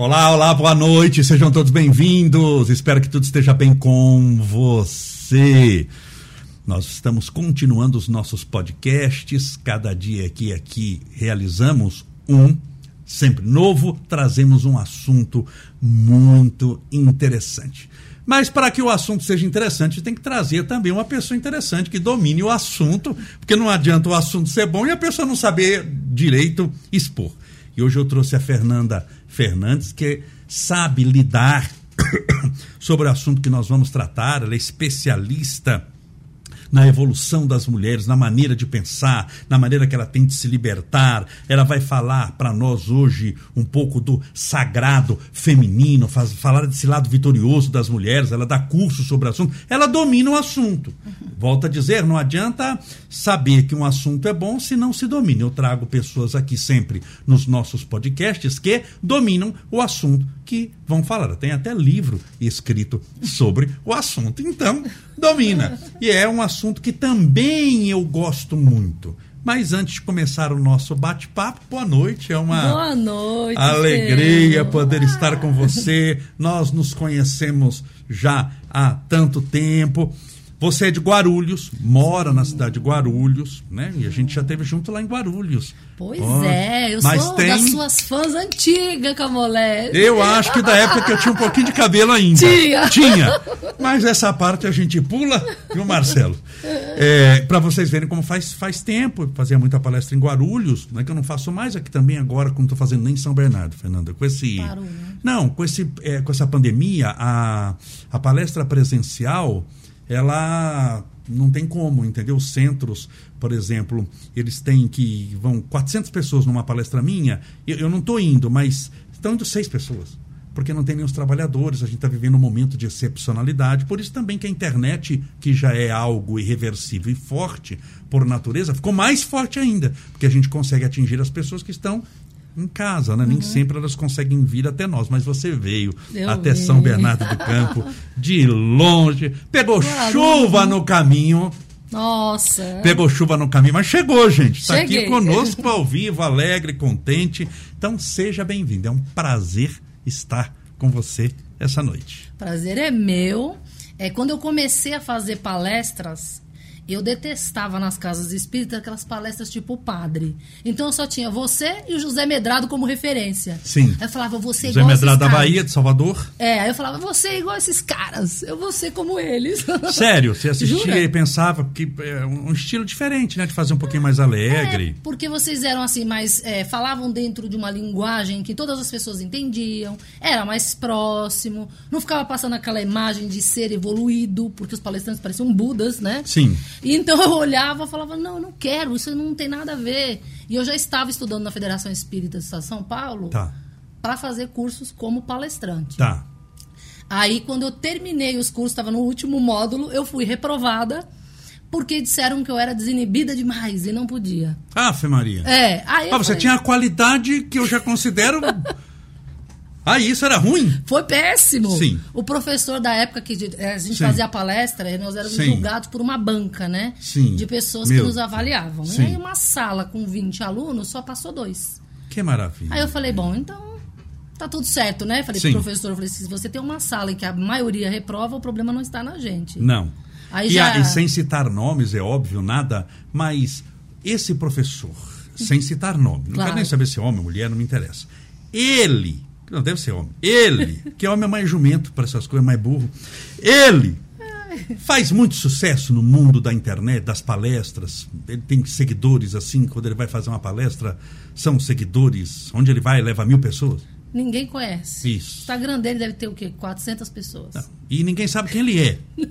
Olá, olá, boa noite, sejam todos bem-vindos. Espero que tudo esteja bem com você. Nós estamos continuando os nossos podcasts, cada dia que aqui realizamos um, sempre novo, trazemos um assunto muito interessante. Mas para que o assunto seja interessante, tem que trazer também uma pessoa interessante que domine o assunto, porque não adianta o assunto ser bom e a pessoa não saber direito expor. E hoje eu trouxe a Fernanda Fernandes, que sabe lidar sobre o assunto que nós vamos tratar, ela é especialista na evolução das mulheres, na maneira de pensar, na maneira que ela tem de se libertar. Ela vai falar para nós hoje um pouco do sagrado feminino, faz, falar desse lado vitorioso das mulheres. Ela dá curso sobre o assunto, ela domina o assunto. Volto a dizer, não adianta saber que um assunto é bom se não se domina. Eu trago pessoas aqui sempre nos nossos podcasts que dominam o assunto que vão falar. Tem até livro escrito sobre o assunto. Então, domina. E é um assunto que também eu gosto muito. Mas antes de começar o nosso bate-papo, boa noite. É uma boa noite, alegria poder estar com você. Nós nos conhecemos já há tanto tempo. Você é de Guarulhos, mora na cidade de Guarulhos, né? E a gente já teve junto lá em Guarulhos. Pois oh, é, eu sou tem... das suas fãs antigas, Camolé. Eu acho que da época que eu tinha um pouquinho de cabelo ainda. Tinha. Tinha. Mas essa parte a gente pula, viu, Marcelo? É, para vocês verem como faz, faz tempo, fazia muita palestra em Guarulhos, né, que eu não faço mais aqui também agora, como estou fazendo nem em São Bernardo, Fernanda. Com esse. Parou, né? Não, com, esse, é, com essa pandemia, a, a palestra presencial ela não tem como, entendeu? Os centros, por exemplo, eles têm que vão 400 pessoas numa palestra minha, eu, eu não estou indo, mas estão indo seis pessoas. Porque não tem nem os trabalhadores, a gente está vivendo um momento de excepcionalidade. Por isso também que a internet, que já é algo irreversível e forte por natureza, ficou mais forte ainda. Porque a gente consegue atingir as pessoas que estão em casa, né? Uhum. Nem sempre elas conseguem vir até nós, mas você veio Eu até vi. São Bernardo do Campo, de longe, pegou chuva no caminho, Nossa. pegou chuva no caminho, mas chegou, gente. Está aqui conosco ao vivo, alegre, contente. Então seja bem-vindo. É um prazer estar com você essa noite. Prazer é meu. É, quando eu comecei a fazer palestras, eu detestava nas casas espíritas aquelas palestras tipo padre. Então eu só tinha você e o José Medrado como referência. Sim. Aí eu falava, você é José igual Medrado da. Bahia, de Salvador. É, aí eu falava, você é igual esses caras. Eu vou ser como eles. Sério, você assistia Jura? e pensava que é um estilo diferente, né? De fazer um pouquinho mais alegre. É, porque vocês eram assim, mais. é, falavam dentro de uma linguagem que todas as pessoas entendiam, era mais próximo, não ficava passando aquela imagem de ser evoluído, porque os palestrantes pareciam budas, né? Sim. Então eu olhava e falava, não, eu não quero, isso não tem nada a ver. E eu já estava estudando na Federação Espírita de São Paulo Tá, para fazer cursos como palestrante. tá. Aí, quando eu terminei os cursos, estava no último módulo, eu fui reprovada porque disseram que eu era desinibida demais e não podia. Ave Maria. É, aí Ah, você falei, tinha a qualidade que eu já considero. ah, isso era ruim? Foi péssimo. Sim. O professor da época que eh, a gente Sim. fazia a palestra, nós éramos Sim. julgados por uma banca, né? Sim. De pessoas Meu. que nos avaliavam. Sim. E aí uma sala com 20 alunos só passou dois. Que maravilha. Aí eu falei, bom, então tá tudo certo, né? Falei Sim. pro professor, falei, se você tem uma sala em que a maioria reprova, o problema não está na gente. Não. Aí e, já- a- e sem citar nomes, é óbvio, nada, mas esse professor, sem citar nome, não Claro. quero nem saber se é homem ou mulher, não me interessa. Ele, não deve ser homem, ele, que é homem é mais jumento para essas coisas, mais burro, ele faz muito sucesso no mundo da internet, das palestras. Ele tem seguidores assim, quando ele vai fazer uma palestra, são seguidores, onde ele vai, leva mil pessoas. Ninguém conhece. Isso. O Instagram dele deve ter o quê? 400 pessoas. Não. E ninguém sabe quem ele é.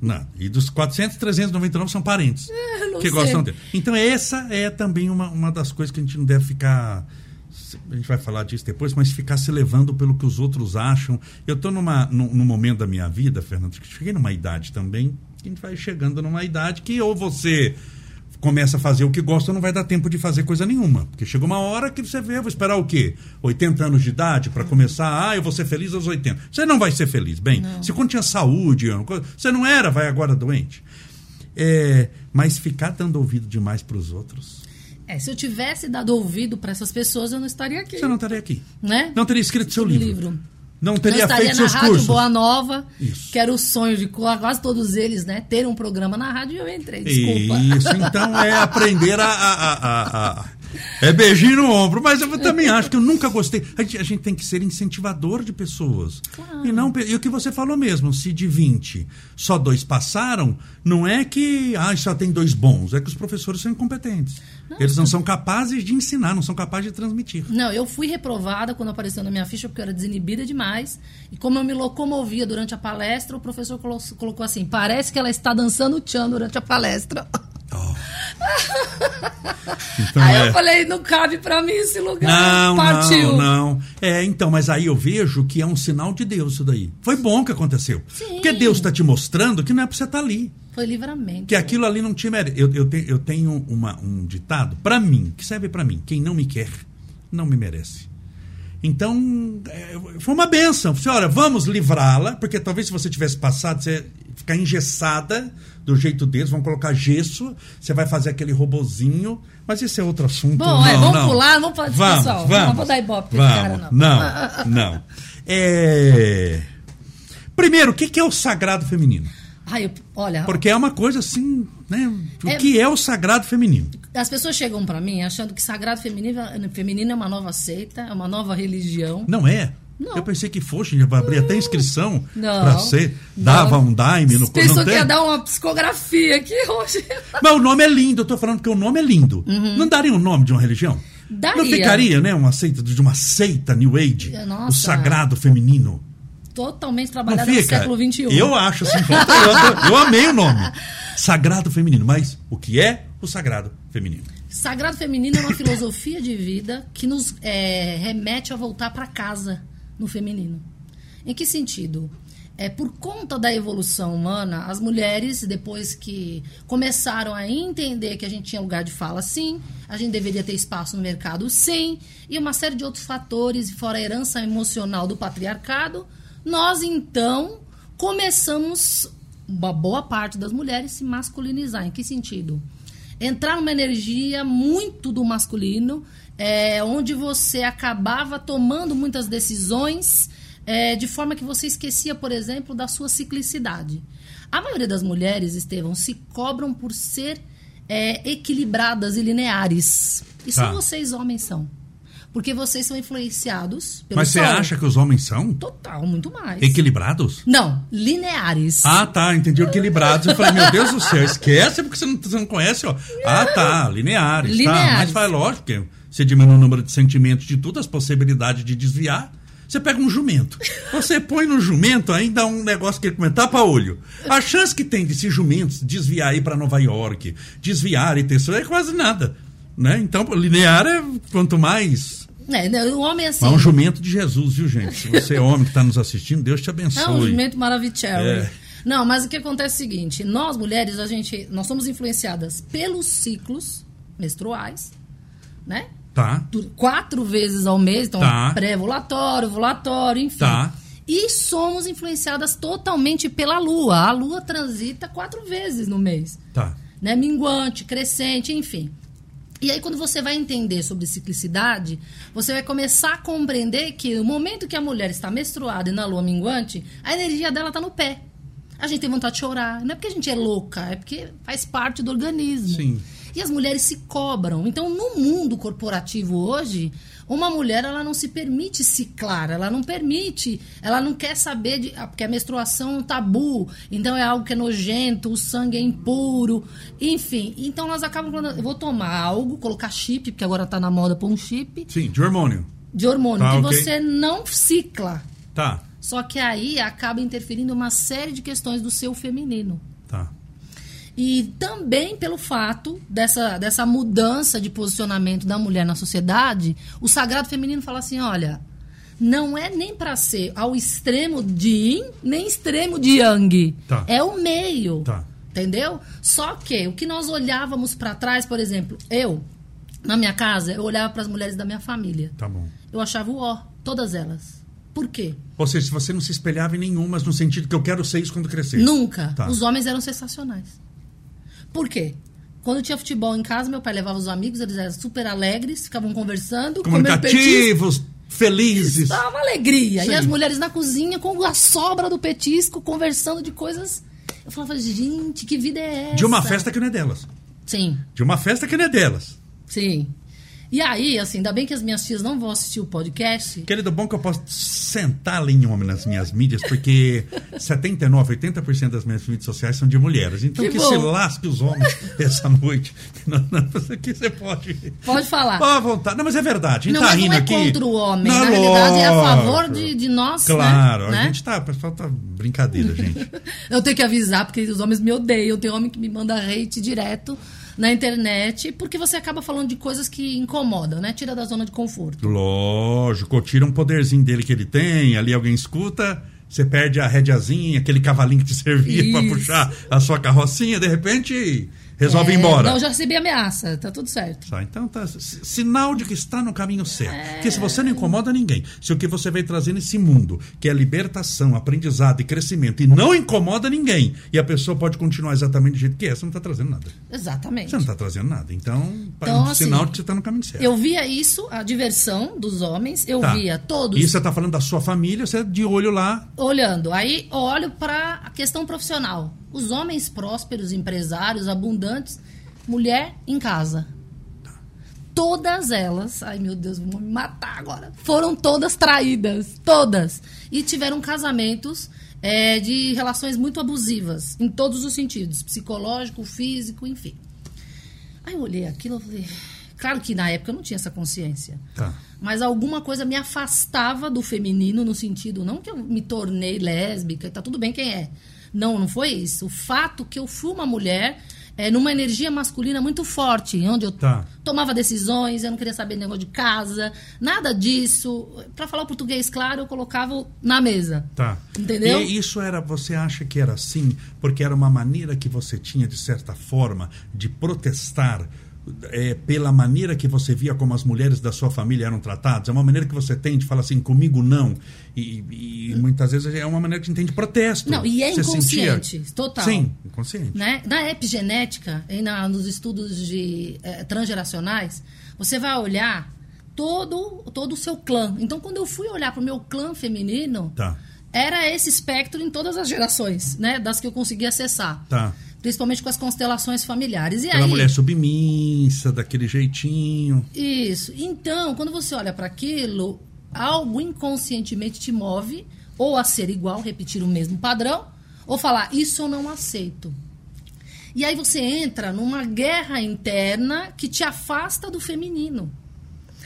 Não. E dos 400, 399 são parentes não que sei. gostam dele. Então, essa é também uma, uma das coisas que a gente não deve ficar. A gente vai falar disso depois, mas ficar se levando pelo que os outros acham. Eu estou num, num momento da minha vida, Fernando, que cheguei numa idade também, que a gente vai chegando numa idade que ou você começa a fazer o que gosta, não vai dar tempo de fazer coisa nenhuma. Porque chega uma hora que você vê, vou esperar o quê? 80 anos de idade para começar, ah, eu vou ser feliz aos 80. Você não vai ser feliz. Bem, se quando tinha saúde, você não era, vai agora doente. É, mas ficar dando ouvido demais para os outros. É, se eu tivesse dado ouvido para essas pessoas, eu não estaria aqui. Você não estaria aqui. Né? Não teria escrito seu livro. livro. Não teria eu estaria feito na seus Rádio cursos. Boa Nova, Isso. que era o sonho de quase todos eles, né? Ter um programa na rádio e eu entrei. Desculpa. Isso, então é aprender a, a- a- a- É beijinho no ombro, mas eu também acho que eu nunca gostei. A gente, a gente tem que ser incentivador de pessoas. Claro. E, não, e o que você falou mesmo, se de 20 só dois passaram, não é que ah, só tem dois bons, é que os professores são incompetentes. Eles não são capazes de ensinar, não são capazes de transmitir. Não, eu fui reprovada quando apareceu na minha ficha porque eu era desinibida demais. E como eu me locomovia durante a palestra, o professor colo- colocou assim: parece que ela está dançando tchan durante a palestra. Então, aí é- eu falei: não cabe pra mim esse lugar. Não, Partiu. não, não. É, então, mas aí eu vejo que é um sinal de Deus isso daí. Foi bom que aconteceu. Sim. Porque Deus está te mostrando que não é pra você estar ali. Foi livramento. Que aquilo ali não tinha mérito. Eu, eu, te- eu tenho uma- um ditado, pra mim, que serve pra mim: quem não me quer, não me merece. Então, é, foi uma benção. Falei, olha, vamos livrá-la, porque talvez se você tivesse passado, você ia ficar engessada do jeito deles, vão colocar gesso, você vai fazer aquele robozinho, mas esse é outro assunto. Bom, não, é, vamos não. pular, vamos falar desse vamos, pessoal. Vamos, Não vou dar ibope vamos. cara, Não, não. não. É... Primeiro, o que é o sagrado feminino? Ai, eu- olha, Porque é uma coisa assim, né? O É- que é o sagrado feminino? as pessoas chegam pra mim achando que sagrado feminino, feminino é uma nova seita, é uma nova religião. Não é? Não. Eu pensei que fosse, já vai abrir até inscrição Não. pra ser. Não. Dava um daime no Pensou não que ia dar uma psicografia aqui hoje. Mas o nome é lindo, eu tô falando que o nome é lindo. Não daria o nome de uma religião? Uhum. Daria. Não ficaria, né? Uma seita de uma seita New Age. Nossa. O sagrado feminino. Totalmente trabalhada no século XXI. Eu acho assim, eu, eu amei o nome. Sagrado feminino. Mas o que é o sagrado feminino? Sagrado feminino é uma filosofia de vida que nos é, remete a voltar para casa no feminino. Em que sentido? É, por conta da evolução humana, as mulheres, depois que começaram a entender que a gente tinha lugar de fala, sim, a gente deveria ter espaço no mercado, sim, e uma série de outros fatores, fora a herança emocional do patriarcado, nós então começamos, uma boa parte das mulheres, se masculinizar. Em que sentido? entrar numa energia muito do masculino, é, onde você acabava tomando muitas decisões é, de forma que você esquecia, por exemplo, da sua ciclicidade. A maioria das mulheres, Estevão, se cobram por ser é, equilibradas e lineares. E só Tá. vocês, homens, são. Porque vocês são influenciados pelo Mas você sol. acha que os homens são Total, muito mais. equilibrados? Não, lineares. Ah, tá, entendi. Equilibrados. Eu falei, meu Deus do céu, esquece porque você não, você não conhece, ó. Ah, tá, lineares, tá. Lineares. Mas faz lógico que você diminui o número de sentimentos de tudo, as possibilidades de desviar. Você pega um jumento. Você põe no jumento ainda um negócio que ele comenta, tapa olho. A chance que tem desse jumento desviar aí para Nova York, desviar e ter isso é quase nada. Né? Então, linear é quanto mais. É, né, o homem é assim. Mas é um jumento de Jesus, viu, gente? Se você é homem que está nos assistindo, Deus te abençoe. É um jumento maravilhoso. É. Não, mas o que acontece é o seguinte: nós mulheres, a gente, nós somos influenciadas pelos ciclos menstruais, né? Tá. Quatro vezes ao mês, então Tá. pré-ovulatório, ovulatório, enfim. Tá. E somos influenciadas totalmente pela lua. A lua transita quatro vezes no mês Tá. né? Minguante, crescente, enfim. E aí, quando você vai entender sobre ciclicidade, você vai começar a compreender que no momento que a mulher está menstruada e na lua minguante, a energia dela está no pé. A gente tem vontade de chorar. Não é porque a gente é louca, é porque faz parte do organismo. Sim. E as mulheres se cobram. Então, no mundo corporativo hoje, uma mulher ela não se permite ciclar, ela não permite, ela não quer saber de, ah, porque a menstruação é um tabu, então é algo que é nojento, o sangue é impuro, enfim. Então nós acabamos falando, eu vou tomar algo, colocar chip, porque agora tá na moda pôr um chip Sim, de hormônio. de hormônio Tá, que ok. você não cicla. Tá. Só que aí acaba interferindo uma série de questões do seu feminino. Tá. E também pelo fato dessa, dessa mudança de posicionamento da mulher na sociedade, o sagrado feminino fala assim: olha, não é nem para ser ao extremo de yin, nem extremo de yang. Tá. É o meio. Tá. Entendeu? Só que o que nós olhávamos para trás, por exemplo, eu, na minha casa, eu olhava para as mulheres da minha família. Tá bom. Eu achava o ó, todas elas. Por quê? Ou seja, se você não se espelhava em nenhumas no sentido que eu quero ser isso quando crescer. Nunca. Tá. Os homens eram sensacionais. Por quê? Quando tinha futebol em casa, meu pai levava os amigos, eles eram super alegres, ficavam conversando. Comunicativos, felizes. Uma alegria. Sim. E as mulheres na cozinha com a sobra do petisco, conversando de coisas. Eu falava, gente, que vida é essa? De uma festa que não é delas. Sim, De uma festa que não é delas. sim. E aí, assim, ainda bem que as minhas tias não vão assistir o podcast. Querido, bom que eu posso sentar em homem nas minhas mídias, porque 79, 80% das minhas mídias sociais são de mulheres. Então Que que, se lasque os homens essa noite. Não, não, aqui você pode. Pode falar. À vontade. Não, mas é verdade. A gente Não, tá rindo não é aqui. contra o homem. Não, Na realidade, é a favor de, de nós, Claro, né? a Né? gente tá. O pessoal tá brincadeira, gente. Eu tenho que avisar, porque os homens me odeiam. Tem homem que me manda hate direto na internet, porque você acaba falando de coisas que incomodam, né? Tira da zona de conforto. Lógico, tira um poderzinho dele que ele tem, ali alguém escuta, você perde a rédeazinha, aquele cavalinho que te servia pra Isso. puxar a sua carrocinha, de repente resolve É, ir embora. Não, já recebi ameaça, tá tudo certo. Tá, então tá. Sinal de que está no caminho certo. Porque se você não incomoda ninguém, se o que você vai trazer nesse mundo, que é libertação, aprendizado e crescimento, e não incomoda ninguém, e a pessoa pode continuar exatamente do jeito que é, você não está trazendo nada. Exatamente. Você não está trazendo nada. Então, é Então, um assim, sinal de que você está no caminho certo. Eu via isso, a diversão dos homens, eu Tá. via todos E você está falando da sua família, você é de olho lá. olhando. Aí olho para a questão profissional. Os homens prósperos, empresários, abundantes, mulher em casa. Todas elas, ai meu Deus, vão me matar agora. Foram todas traídas, todas. E tiveram casamentos é, de relações muito abusivas, em todos os sentidos, psicológico, físico, enfim. Aí eu olhei aquilo e falei, claro que na época eu não tinha essa consciência Tá. mas alguma coisa me afastava do feminino no sentido não que eu me tornei lésbica tá tudo bem quem é não não foi isso o fato que eu fui uma mulher é, numa energia masculina muito forte onde eu Tá. tomava decisões eu não queria saber negócio de casa nada disso Pra falar o português claro eu colocava na mesa Tá. Entendeu? E isso era, você acha que era assim, porque era uma maneira que você tinha, de certa forma, de protestar é, pela maneira que você via como as mulheres da sua família eram tratadas? É uma maneira que você tem de falar assim, comigo não. E, e muitas vezes é uma maneira que a gente tem de protesto. Não, e é Você sentia- inconsciente, total. Sim, inconsciente. né? Na epigenética, e na, nos estudos de eh, transgeracionais, você vai olhar todo, todo o seu clã. Então, quando eu fui olhar para o meu clã feminino, Tá, era esse espectro em todas as gerações, né? Das que eu consegui acessar. tá. Principalmente com as constelações familiares. E Aquela aí, mulher submissa, daquele jeitinho. Isso. Então, quando você olha para aquilo, algo inconscientemente te move ou a ser igual, repetir o mesmo padrão, ou falar, isso eu não aceito. E aí você entra numa guerra interna que te afasta do feminino.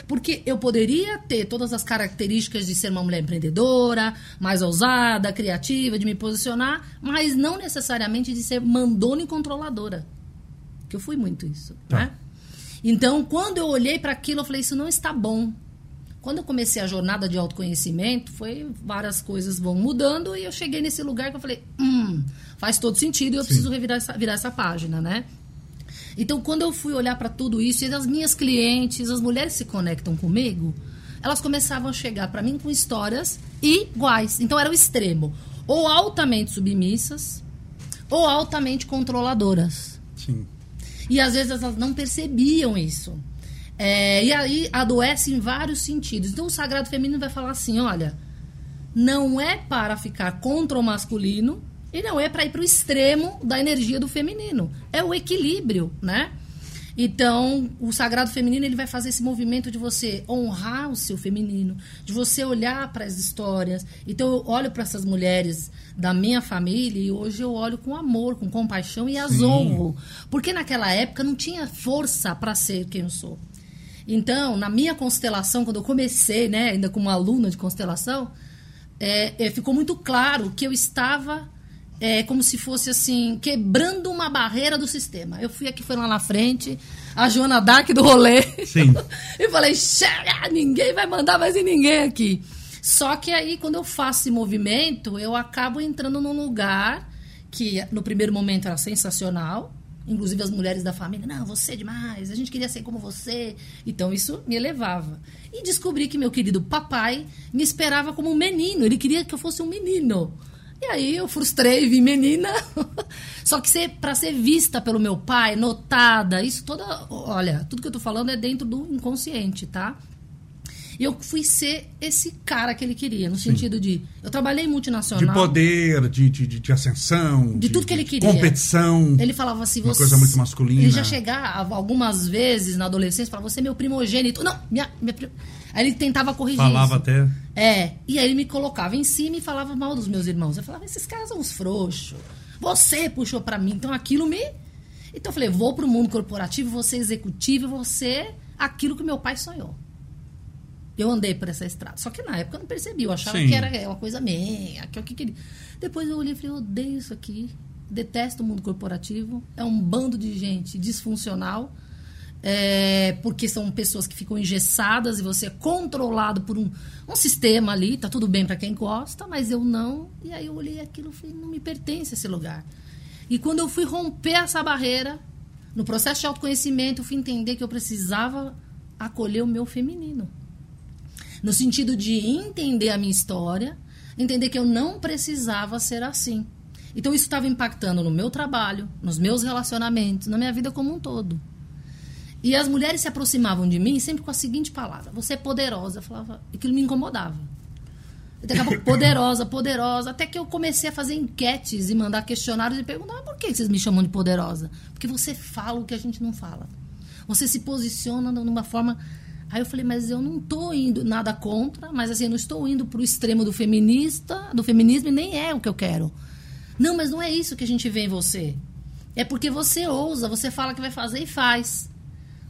Porque eu poderia ter todas as características de ser uma mulher empreendedora, mais ousada, criativa, de me posicionar, mas não necessariamente de ser mandona e controladora. Que eu fui muito isso, Tá. né? Então, quando eu olhei para aquilo, eu falei, isso não está bom. Quando eu comecei a jornada de autoconhecimento, foi várias coisas vão mudando e eu cheguei nesse lugar que eu falei, hum, faz todo sentido e eu preciso revirar essa, virar essa página, né? Então, quando eu fui olhar para tudo isso, e as minhas clientes, as mulheres se conectam comigo, elas começavam a chegar para mim com histórias iguais. Então, era o extremo. Ou altamente submissas, ou altamente controladoras. Sim. E às vezes elas não percebiam isso. É, e aí adoece em vários sentidos. Então o sagrado feminino vai falar assim: olha, não é para ficar contra o masculino e não é para ir para o extremo da energia do feminino. É o equilíbrio, né? Então, o sagrado feminino ele vai fazer esse movimento de você honrar o seu feminino, de você olhar para as histórias. Então, eu olho para essas mulheres da minha família e hoje eu olho com amor, com compaixão e as honro. Porque naquela época não tinha força para ser quem eu sou. Então, na minha constelação, quando eu comecei, né, ainda como aluna de constelação, é, é, ficou muito claro que eu estava é, como se fosse assim, quebrando uma barreira do sistema. Eu fui aqui, foi lá na frente, a Joana Dark do rolê. Sim. e falei, chega, ninguém vai mandar mais em ninguém aqui. Só que aí, quando eu faço esse movimento, eu acabo entrando num lugar que no primeiro momento era sensacional. Inclusive as mulheres da família, não, você é demais, a gente queria ser como você. Então isso me elevava. E descobri que meu querido papai me esperava como um menino, ele queria que eu fosse um menino. E aí eu frustrei, vi menina. Só que ser, pra ser vista pelo meu pai, notada, isso toda. Olha, tudo que eu tô falando é dentro do inconsciente, tá? E eu fui ser esse cara que ele queria, no sentido de. Eu trabalhei multinacional. De poder, de, de, de ascensão. De tudo que ele queria. Competição. Ele falava assim, Uma você. coisa muito masculina. Ele já chegava algumas vezes na adolescência, falava, você é meu primogênito. Não, minha. minha. Aí ele tentava corrigir. Falava isso. até. É. E aí ele me colocava em cima e falava mal dos meus irmãos. Eu falava, esses caras são uns frouxos. Você puxou pra mim. Então aquilo me. Então eu falei, vou pro mundo corporativo, vou ser executivo, vou ser aquilo que meu pai sonhou. Eu andei por essa estrada. Só que na época eu não percebi. Eu achava Sim. que era uma coisa minha, que é o que queria. Depois eu olhei e falei, eu odeio isso aqui. Detesto o mundo corporativo. É um bando de gente disfuncional. É, porque são pessoas que ficam engessadas e você é controlado por um, um sistema ali. Tá tudo bem para quem gosta, mas eu não. E aí eu olhei aquilo e falei, não me pertence esse lugar. E quando eu fui romper essa barreira, no processo de autoconhecimento, eu fui entender que eu precisava acolher o meu feminino no sentido de entender a minha história, entender que eu não precisava ser assim. Então isso estava impactando no meu trabalho, nos meus relacionamentos, na minha vida como um todo. E as mulheres se aproximavam de mim sempre com a seguinte palavra: você é poderosa. Eu falava, aquilo me incomodava. Eu daqui a pouco, poderosa, poderosa, até que eu comecei a fazer enquetes e mandar questionários e perguntar: "Mas por que vocês me chamam de poderosa? Porque você fala o que a gente não fala. Você se posiciona numa forma Aí eu falei, mas eu não estou indo nada contra, mas assim, eu não estou indo para o extremo do feminista, do feminismo, e nem é o que eu quero. Não, mas não é isso que a gente vê em você. É porque você ousa, você fala que vai fazer e faz.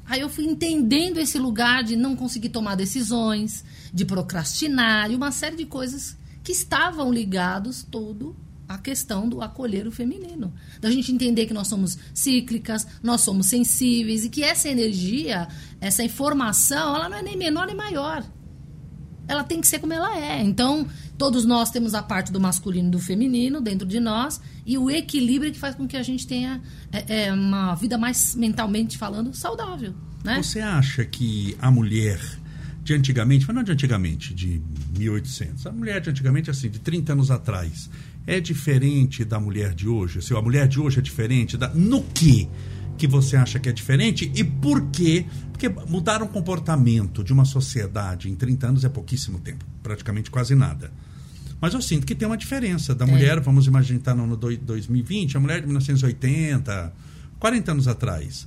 Aí eu fui entendendo esse lugar de não conseguir tomar decisões, de procrastinar e uma série de coisas que estavam ligados todo à questão do acolher o feminino. Da gente entender que nós somos cíclicas, nós somos sensíveis e que essa energia, essa informação, ela não é nem menor nem maior. Ela tem que ser como ela é. Então, todos nós temos a parte do masculino e do feminino dentro de nós e o equilíbrio que faz com que a gente tenha é, é, uma vida mais mentalmente falando saudável, né? Você acha que a mulher de antigamente, mas não de antigamente, de 1800, a mulher de antigamente, assim, de 30 anos atrás, é diferente da mulher de hoje? Se a mulher de hoje é diferente, da, no que que você acha que é diferente e por quê? Porque mudar um comportamento de uma sociedade em 30 anos é pouquíssimo tempo, praticamente quase nada. Mas eu sinto que tem uma diferença da mulher, vamos imaginar no, no 2020, a mulher de 1980, 40 anos atrás.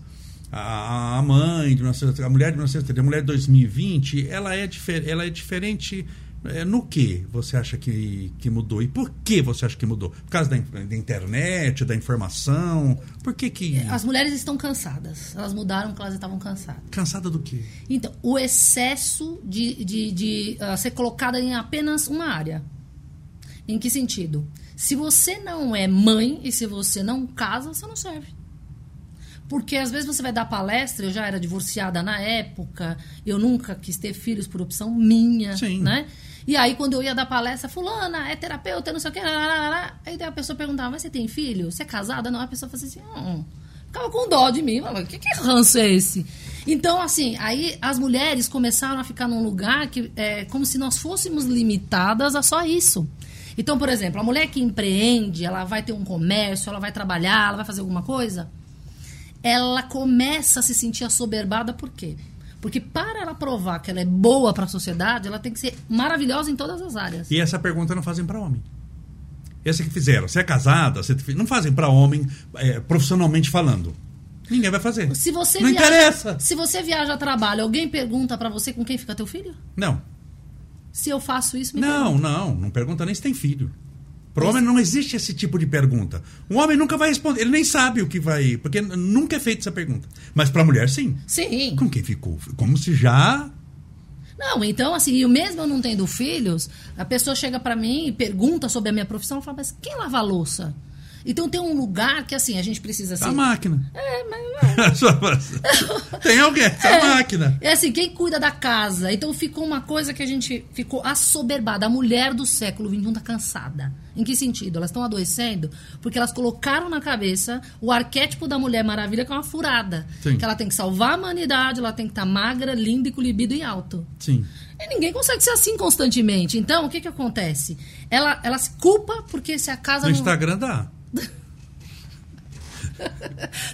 A, a mãe de 1980, a mulher de 1980, a mulher de 2020, ela é, difer, ela é diferente é, no que você acha que, que mudou? E por que você acha que mudou? Por causa da, da internet, da informação? Por que que... As mulheres estão cansadas. Elas mudaram porque elas estavam cansadas. Cansada do quê? Então, o excesso de, de, de uh, ser colocada em apenas uma área. Em que sentido? Se você não é mãe e se você não casa, você não serve. Porque às vezes você vai dar palestra, eu já era divorciada na época, eu nunca quis ter filhos por opção minha, Sim. né? E aí quando eu ia dar palestra, fulana, é terapeuta, não sei o que, lá, lá, lá. aí a pessoa perguntava, mas você tem filho? Você é casada? Não, a pessoa fazia assim, hum. ficava com dó de mim, mas que, que ranço é esse? Então, assim, aí as mulheres começaram a ficar num lugar que é como se nós fôssemos limitadas a só isso. Então, por exemplo, a mulher que empreende, ela vai ter um comércio, ela vai trabalhar, ela vai fazer alguma coisa, ela começa a se sentir assoberbada por quê? Porque para ela provar que ela é boa para a sociedade, ela tem que ser maravilhosa em todas as áreas. E essa pergunta não fazem para homem. Essa que fizeram. Você é casada, você não fazem para homem, é, profissionalmente falando. Ninguém vai fazer. Se você não viaja, interessa. Se você viaja a trabalho, alguém pergunta para você com quem fica teu filho? Não. Se eu faço isso, me Não, pergunta. não. Não pergunta nem se tem filho. Para o homem não existe esse tipo de pergunta. Um homem nunca vai responder. Ele nem sabe o que vai. Porque nunca é feita essa pergunta. Mas para a mulher, sim. Sim. Com quem ficou? Como se já. Não, então, assim, eu mesmo não tendo filhos, a pessoa chega pra mim e pergunta sobre a minha profissão, eu falo, mas quem lava a louça? Então tem um lugar que, assim, a gente precisa... Assim, A máquina. É, mas... Pra- tem alguém. A É. máquina. É assim, quem cuida da casa? Então ficou uma coisa que a gente ficou assoberbada. A mulher do século XXI tá cansada. Em que sentido? Elas estão adoecendo porque elas colocaram na cabeça o arquétipo da Mulher Maravilha que é uma furada. Sim. Que ela tem que salvar a humanidade, ela tem que estar magra, linda e com libido em alto. Sim. E ninguém consegue ser assim constantemente. Então, o que que acontece? Ela, ela se culpa porque se a casa No não... Instagram dá.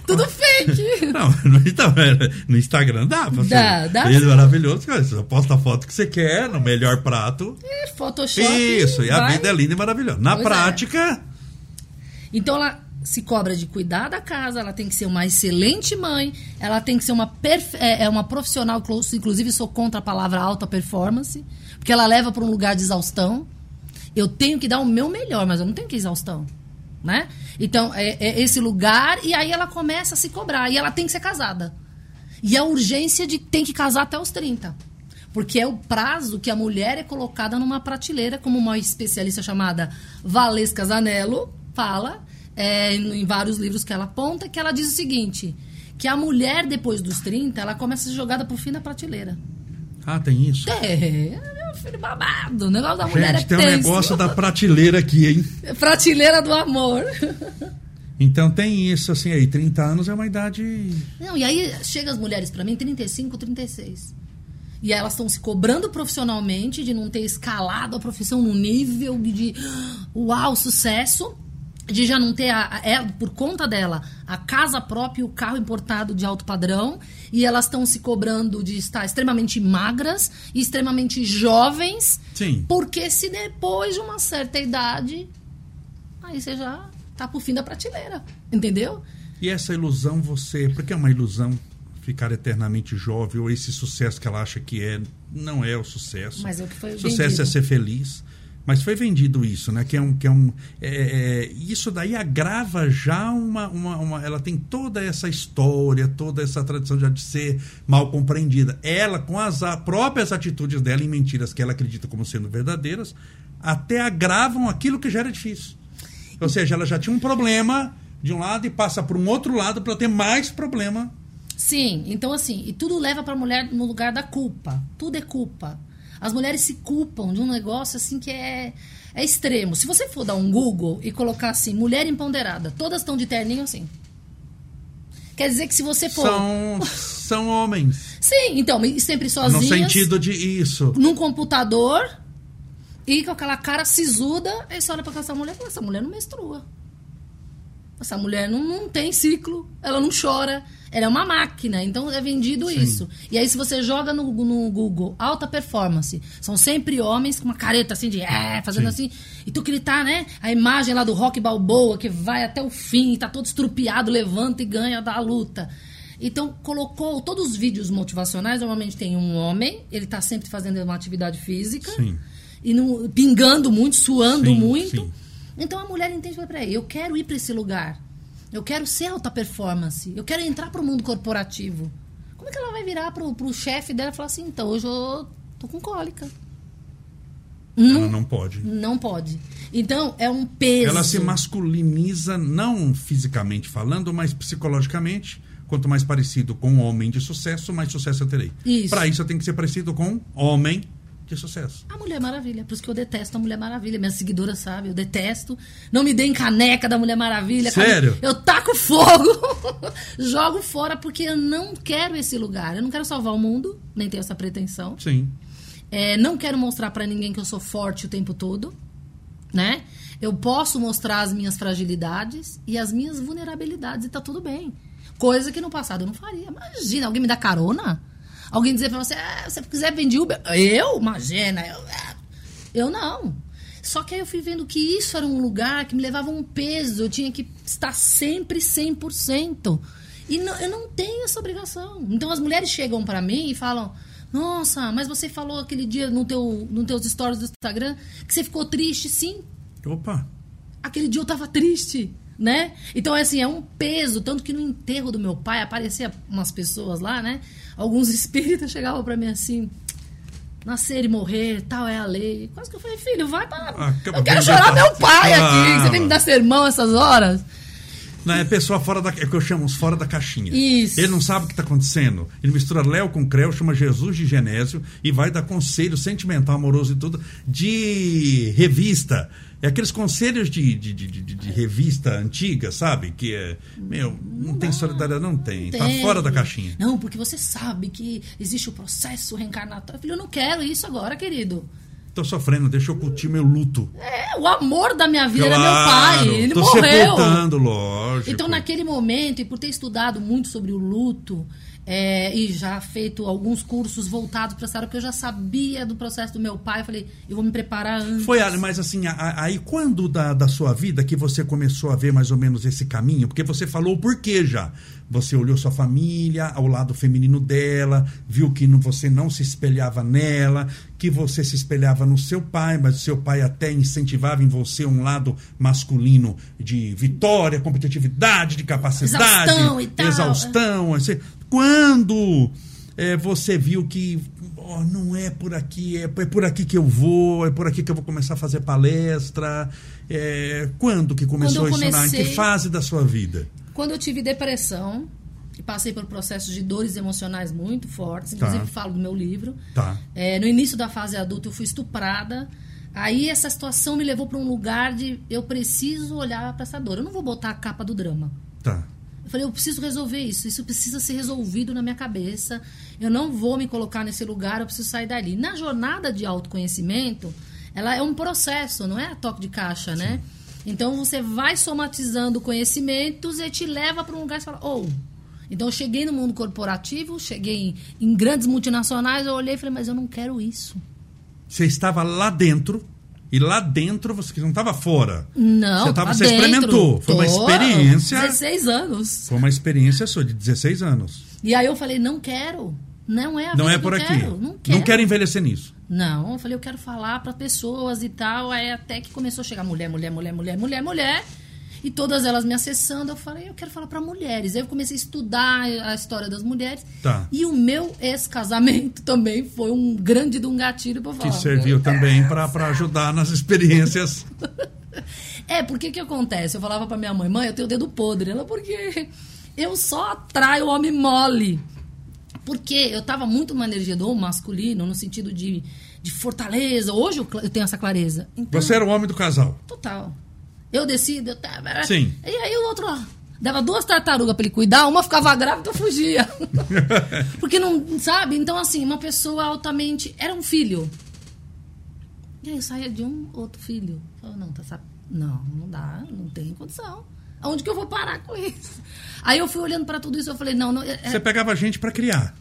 Tudo fake. Não, no Instagram, no Instagram dá. Pra Dá, dá lindo, sim. maravilhoso. cara. Você posta a foto que você quer, no melhor prato. É, Photoshop. Isso, e a vai. vida é linda e maravilhosa. Na Pois é. prática, Então ela se cobra de cuidar da casa, ela tem que ser uma excelente mãe, ela tem que ser uma, perfe- é, é uma profissional, inclusive sou contra a palavra alta performance, porque ela leva para um lugar de exaustão. Eu tenho que dar o meu melhor, mas eu não tenho que exaustão. Né? Então, é, é esse lugar, e aí ela começa a se cobrar, e ela tem que ser casada. E a urgência de tem que casar até os 30. Porque é o prazo que a mulher é colocada numa prateleira, como uma especialista chamada Valesca Zanello fala, é, em vários livros que ela aponta, que ela diz o seguinte: que a mulher, depois dos 30, ela começa a ser jogada pro fim da prateleira. ah, tem isso. É, filho babado. O negócio da mulher Gente, é tem um tenso. negócio da prateleira aqui, hein? Prateleira do amor. Então tem isso, assim, aí, 30 anos é uma idade. Não, e aí chega as mulheres pra mim, 35, 36. E aí elas estão se cobrando profissionalmente de não ter escalado a profissão no nível de uau, sucesso, de já não ter a, a- é, por conta dela a casa própria e o carro importado de alto padrão, e elas estão se cobrando de estar extremamente magras e extremamente jovens, Sim. porque se depois de uma certa idade, aí você já tá pro fim da prateleira, entendeu? E essa ilusão, você. Porque é uma ilusão ficar eternamente jovem, ou esse sucesso que ela acha que é, não é o sucesso. Mas é o que foi Sucesso vendido. é ser feliz. Mas foi vendido isso, né? Que é um. Que é um é, é, isso daí agrava já uma, uma, uma- Ela tem toda essa história, toda essa tradição já de ser mal compreendida. Ela, com as a- próprias atitudes dela em mentiras que ela acredita como sendo verdadeiras, até agravam aquilo que já era difícil. Ou seja, ela já tinha um problema de um lado e passa para um outro lado para ter mais problema. Sim, então assim, e tudo leva pra mulher no lugar da culpa. Tudo é culpa. As mulheres se culpam de um negócio assim que é, é extremo. Se você for dar um Google e colocar assim, mulher empoderada, todas estão de terninho assim. Quer dizer que se você for. São, são homens. Sim, então, sempre No sozinhas. sentido de isso. Num computador e com aquela cara sisuda, aí você olha pra essa mulher e fala, essa mulher não menstrua. Essa mulher não, não tem ciclo, ela não chora, ela é uma máquina, então é vendido Sim. isso. E aí se você joga no, no Google alta performance, são sempre homens com uma careta assim de é, fazendo Sim. assim, e tu que ele tá, né, a imagem lá do Rock Balboa que vai até o fim, tá todo estrupiado, levanta e ganha da luta. Então colocou todos os vídeos motivacionais, normalmente tem um homem, ele tá sempre fazendo uma atividade física Sim. e não- pingando muito, suando muito. Então a mulher entende, peraí, eu quero ir para esse lugar. Eu quero ser alta performance. Eu quero entrar para o mundo corporativo. Como é que ela vai virar pro, pro chefe dela e falar assim, então, hoje eu tô com cólica. Ela não pode. Não pode. Então, é um peso. Ela se masculiniza, não fisicamente falando, mas psicologicamente. Quanto mais parecido com um homem de sucesso, mais sucesso eu terei. Para isso eu tenho que ser parecido com um homem sucesso. A Mulher Maravilha. Por isso que eu detesto a Mulher Maravilha. Minha seguidora sabe, eu detesto. Não me deem caneca da Mulher Maravilha. Sério? Eu taco fogo. Jogo fora porque eu não quero esse lugar. Eu não quero salvar o mundo, nem tenho essa pretensão. Sim. É, não quero mostrar pra ninguém que eu sou forte o tempo todo, né? Eu posso mostrar as minhas fragilidades e as minhas vulnerabilidades e tá tudo bem. Coisa que no passado eu não faria. Imagina, alguém me dá carona? Alguém dizer pra você, ah, se você quiser vender Uber. Eu? Imagina, eu, ah, eu não. Só que aí eu fui vendo que isso era um lugar que me levava um peso. Eu tinha que estar sempre 100%. E não- eu não tenho essa obrigação. Então as mulheres chegam pra mim e falam: Nossa, mas você falou aquele dia no teu, nos teus stories do Instagram que você ficou triste. Sim, Opa. aquele dia eu tava triste, né? Então, é assim, é um peso. Tanto que no enterro do meu pai aparecia umas pessoas lá, né? Alguns espíritas chegavam pra mim assim. Nascer e morrer, tal é a lei. Quase que eu falei, filho, vai pra. Ah, eu quero chorar meu pai Ah. aqui. Você tem que me dar sermão essas horas. Não, é pessoa fora da. É o que eu chamo os fora da caixinha. Isso. Ele não sabe o que está acontecendo. Ele mistura Léo com Creu, chama Jesus de Genésio e vai dar conselho sentimental, amoroso e tudo de revista. É aqueles conselhos de, de, de, de, de revista antiga, sabe? Que é. Meu, não, tem solidariedade, não tem. Tá Tem. fora da caixinha. Não, porque você sabe que existe o processo reencarnatório. Filho, eu não quero isso agora, querido. Tô sofrendo, deixa eu curtir meu luto. É, o amor da minha vida era meu pai. Ele tô morreu. sepultando, lógico. Então, naquele momento, e por ter estudado muito sobre o luto, é, e já feito alguns cursos voltados para essa área, porque eu já sabia do processo do meu pai, eu falei, eu vou me preparar antes. Foi, mas assim, aí quando da, da sua vida que você começou a ver mais ou menos esse caminho? Porque você falou o porquê já. Você olhou sua família, ao lado feminino dela, viu que não- você não se espelhava nela, que você se espelhava no seu pai, mas o seu pai até incentivava em você um lado masculino de vitória, competitividade, de capacidade, Exaustão e tal. exaustão, assim. Quando é, você viu que ó, não é por aqui, é, é por aqui que eu vou, é por aqui que eu vou começar a fazer palestra. é, quando que começou Quando eu a ensinar? Em que comecei- fase da sua vida? Quando eu tive depressão, e passei por processos de dores emocionais muito fortes, Tá. inclusive falo do meu livro. Tá. É, no início da fase adulta, eu fui estuprada. Aí essa situação me levou para um lugar de eu preciso olhar para essa dor. Eu não vou botar a capa do drama. Tá. Eu falei, eu preciso resolver isso. Isso precisa ser resolvido na minha cabeça. Eu não vou me colocar nesse lugar, eu preciso sair dali. Na jornada de autoconhecimento, ela é um processo, não é a toque de caixa, né? Então você vai somatizando conhecimentos e te leva para um lugar e fala, ou. Então eu cheguei no mundo corporativo, cheguei em, em grandes multinacionais, eu olhei e falei, mas eu não quero isso. Você estava lá dentro. E lá dentro você não estava fora. Não, Você, tava, você dentro. experimentou. Foi uma experiência. 16 anos. Foi uma experiência sua de 16 anos. E aí eu falei, não quero. Não é a não é por aqui. Quero. Não quero. Não quero envelhecer nisso. Não, eu falei, eu quero falar para pessoas e tal. Aí até que começou a chegar mulher, mulher, mulher, mulher, mulher, mulher. E todas elas me acessando, eu falei, eu quero falar para mulheres. Aí eu comecei a estudar a história das mulheres. Tá. E o meu ex-casamento também foi um grande de um gatilho para falar. Que serviu também para ajudar nas experiências. É, porque que acontece? Eu falava pra minha mãe, mãe, eu tenho o dedo podre. Ela, porque eu só atraio homem mole. Porque eu tava muito numa energia do masculino, no sentido de, de fortaleza. Hoje eu tenho essa clareza. Então, Você era o homem do casal. Total. Eu decido, eu tava. Sim. E aí o outro, ó, dava duas tartarugas pra ele cuidar, uma ficava grávida e fugia. Porque não, sabe? Então, assim, uma pessoa altamente. Era um filho. E aí saía de um outro filho. Falou, não, tá sa- Não, não dá, não tem condição. Aonde que eu vou parar com isso? Aí eu fui olhando pra tudo isso, eu falei, não, não é, Você pegava gente para criar.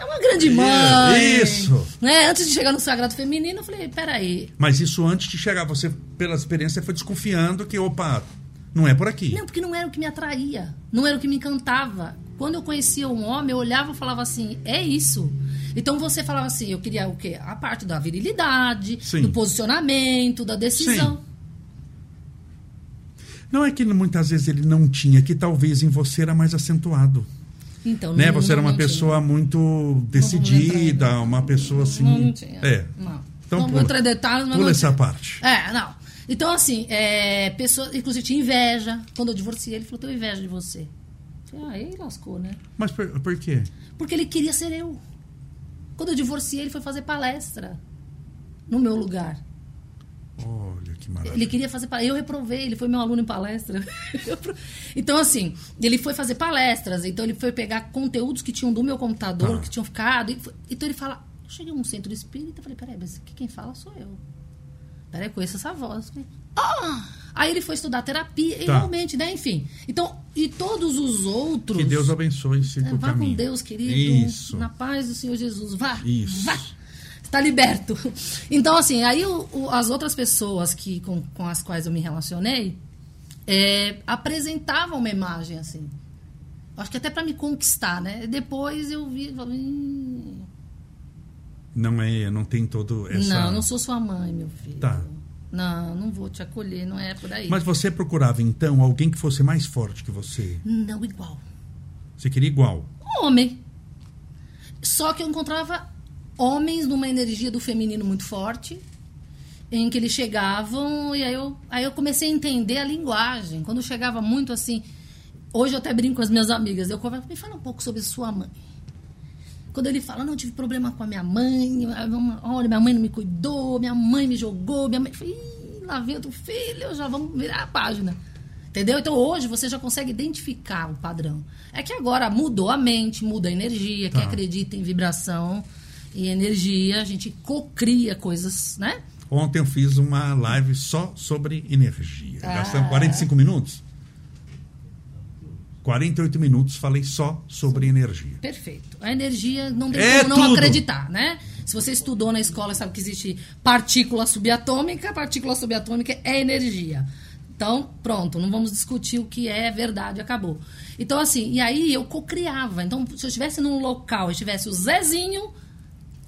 É uma grande mãe. Isso. Né? Antes de chegar no sagrado feminino, eu falei, peraí, Mas isso antes de chegar, você, pela experiência, foi desconfiando que, opa, não é por aqui. Não, porque não era o que me atraía, não era o que me encantava. Quando eu conhecia um homem, eu olhava e falava assim, é isso. Então você falava assim, eu queria o quê? A parte da virilidade, Sim. do posicionamento, da decisão. Não é que muitas vezes ele não tinha, que talvez em você era mais acentuado. Então, né? Você era uma pessoa muito decidida, uma pessoa assim. Não, não tinha. É. Não. Então não vou pula, em detalhes, mas pula não essa parte. É, não. Então, assim, é, pessoa, inclusive tinha inveja. Quando eu divorciei, ele falou, tenho inveja de você. Eu falei, ah, aí lascou, né? Mas por, por quê? Porque ele queria ser eu. Quando eu divorciei, ele foi fazer palestra no meu lugar. Olha que maravilha. Ele queria fazer palestra. Eu reprovei, ele foi meu aluno em palestra. Então, assim, ele foi fazer palestras. Então, ele foi pegar conteúdos que tinham do meu computador, Tá. que tinham ficado. e foi- Então, ele fala. Eu cheguei num centro espírita e falei: peraí, mas aqui quem fala sou eu. Peraí, conheço essa voz. Falei, Ah! Aí ele foi estudar terapia, e Tá. realmente, né? Enfim. Então, e todos os outros. Que Deus abençoe esse É, vá caminho. com Deus, querido. Isso. Na paz do Senhor Jesus. Vá. Isso. Vá. Está liberto. Então, assim, aí o- o- as outras pessoas que, com, com as quais eu me relacionei é, apresentavam uma imagem assim. Acho que até para me conquistar, né? Depois eu vi. falei, "Hum, Não é, não tem todo essa. Não, não sou sua mãe, meu filho. Tá. Não, não vou te acolher, não é por aí. Mas você procurava então alguém que fosse mais forte que você. Não igual. Você queria igual. Um homem. Só que eu encontrava homens numa energia do feminino muito forte, em que eles chegavam e aí eu, aí eu comecei a entender a linguagem. Quando chegava muito assim, Hoje eu até brinco com as minhas amigas. Eu converso, me fala um pouco sobre sua mãe. Quando ele fala, não, eu tive problema com a minha mãe, olha, minha mãe não me cuidou, minha mãe me jogou, minha mãe. Falei, lá vem outro filho, já vamos virar a página. Entendeu? Então hoje você já consegue identificar o padrão. É que agora mudou a mente, muda a energia, tá. quem acredita em vibração e energia, a gente cocria coisas, né? Ontem eu fiz uma live só sobre energia. Ah. Gastamos 45 minutos. 48 minutos falei só sobre energia. Perfeito. A energia não tem é como não tudo. acreditar, né? Se você estudou na escola, sabe que existe partícula subatômica, partícula subatômica é energia. Então, pronto, não vamos discutir o que é verdade, acabou. Então, assim, e aí eu cocriava. Então, se eu estivesse num local, estivesse o Zezinho,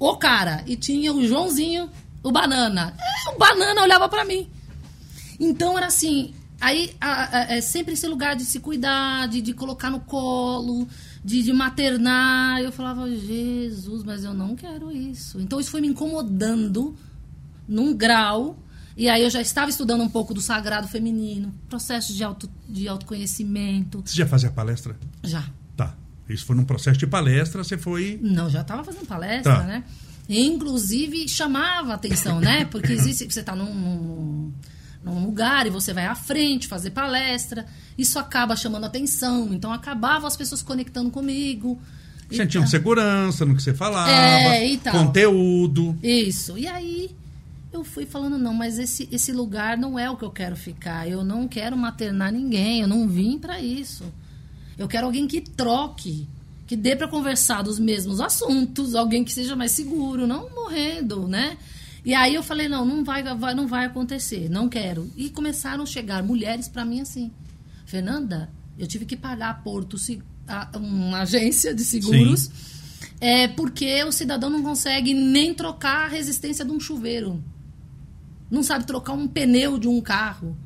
o cara, e tinha o Joãozinho, o banana. É, o banana olhava para mim. Então, era assim, Aí a, a, é sempre esse lugar de se cuidar, de, de colocar no colo, de, de, maternar. Eu falava, Jesus, mas eu não quero isso. Então isso foi me incomodando num grau. E aí eu já estava estudando um pouco do sagrado feminino, processo de, auto, de autoconhecimento. Você já fazia palestra? Já. Tá. Isso foi num processo de palestra, você foi. Não, já estava fazendo palestra, tá. né? E, inclusive chamava atenção, né? Porque existe. Você está num, num num lugar e você vai à frente fazer palestra. Isso acaba chamando atenção. Então acabava as pessoas conectando comigo. Sentiam segurança no que você falava, é, e tal. conteúdo. Isso. E aí eu fui falando, não, mas esse, esse lugar não é o que eu quero ficar. Eu não quero maternar ninguém, eu não vim para isso. Eu quero alguém que troque, que dê para conversar dos mesmos assuntos, alguém que seja mais seguro, não morrendo, né? E aí eu falei, não, não vai, vai, não vai acontecer, não quero. E começaram a chegar mulheres para mim assim, Fernanda, eu tive que pagar a Porto, uma agência de seguros, é, porque o cidadão não consegue nem trocar a resistência de um chuveiro. Não sabe trocar um pneu de um carro.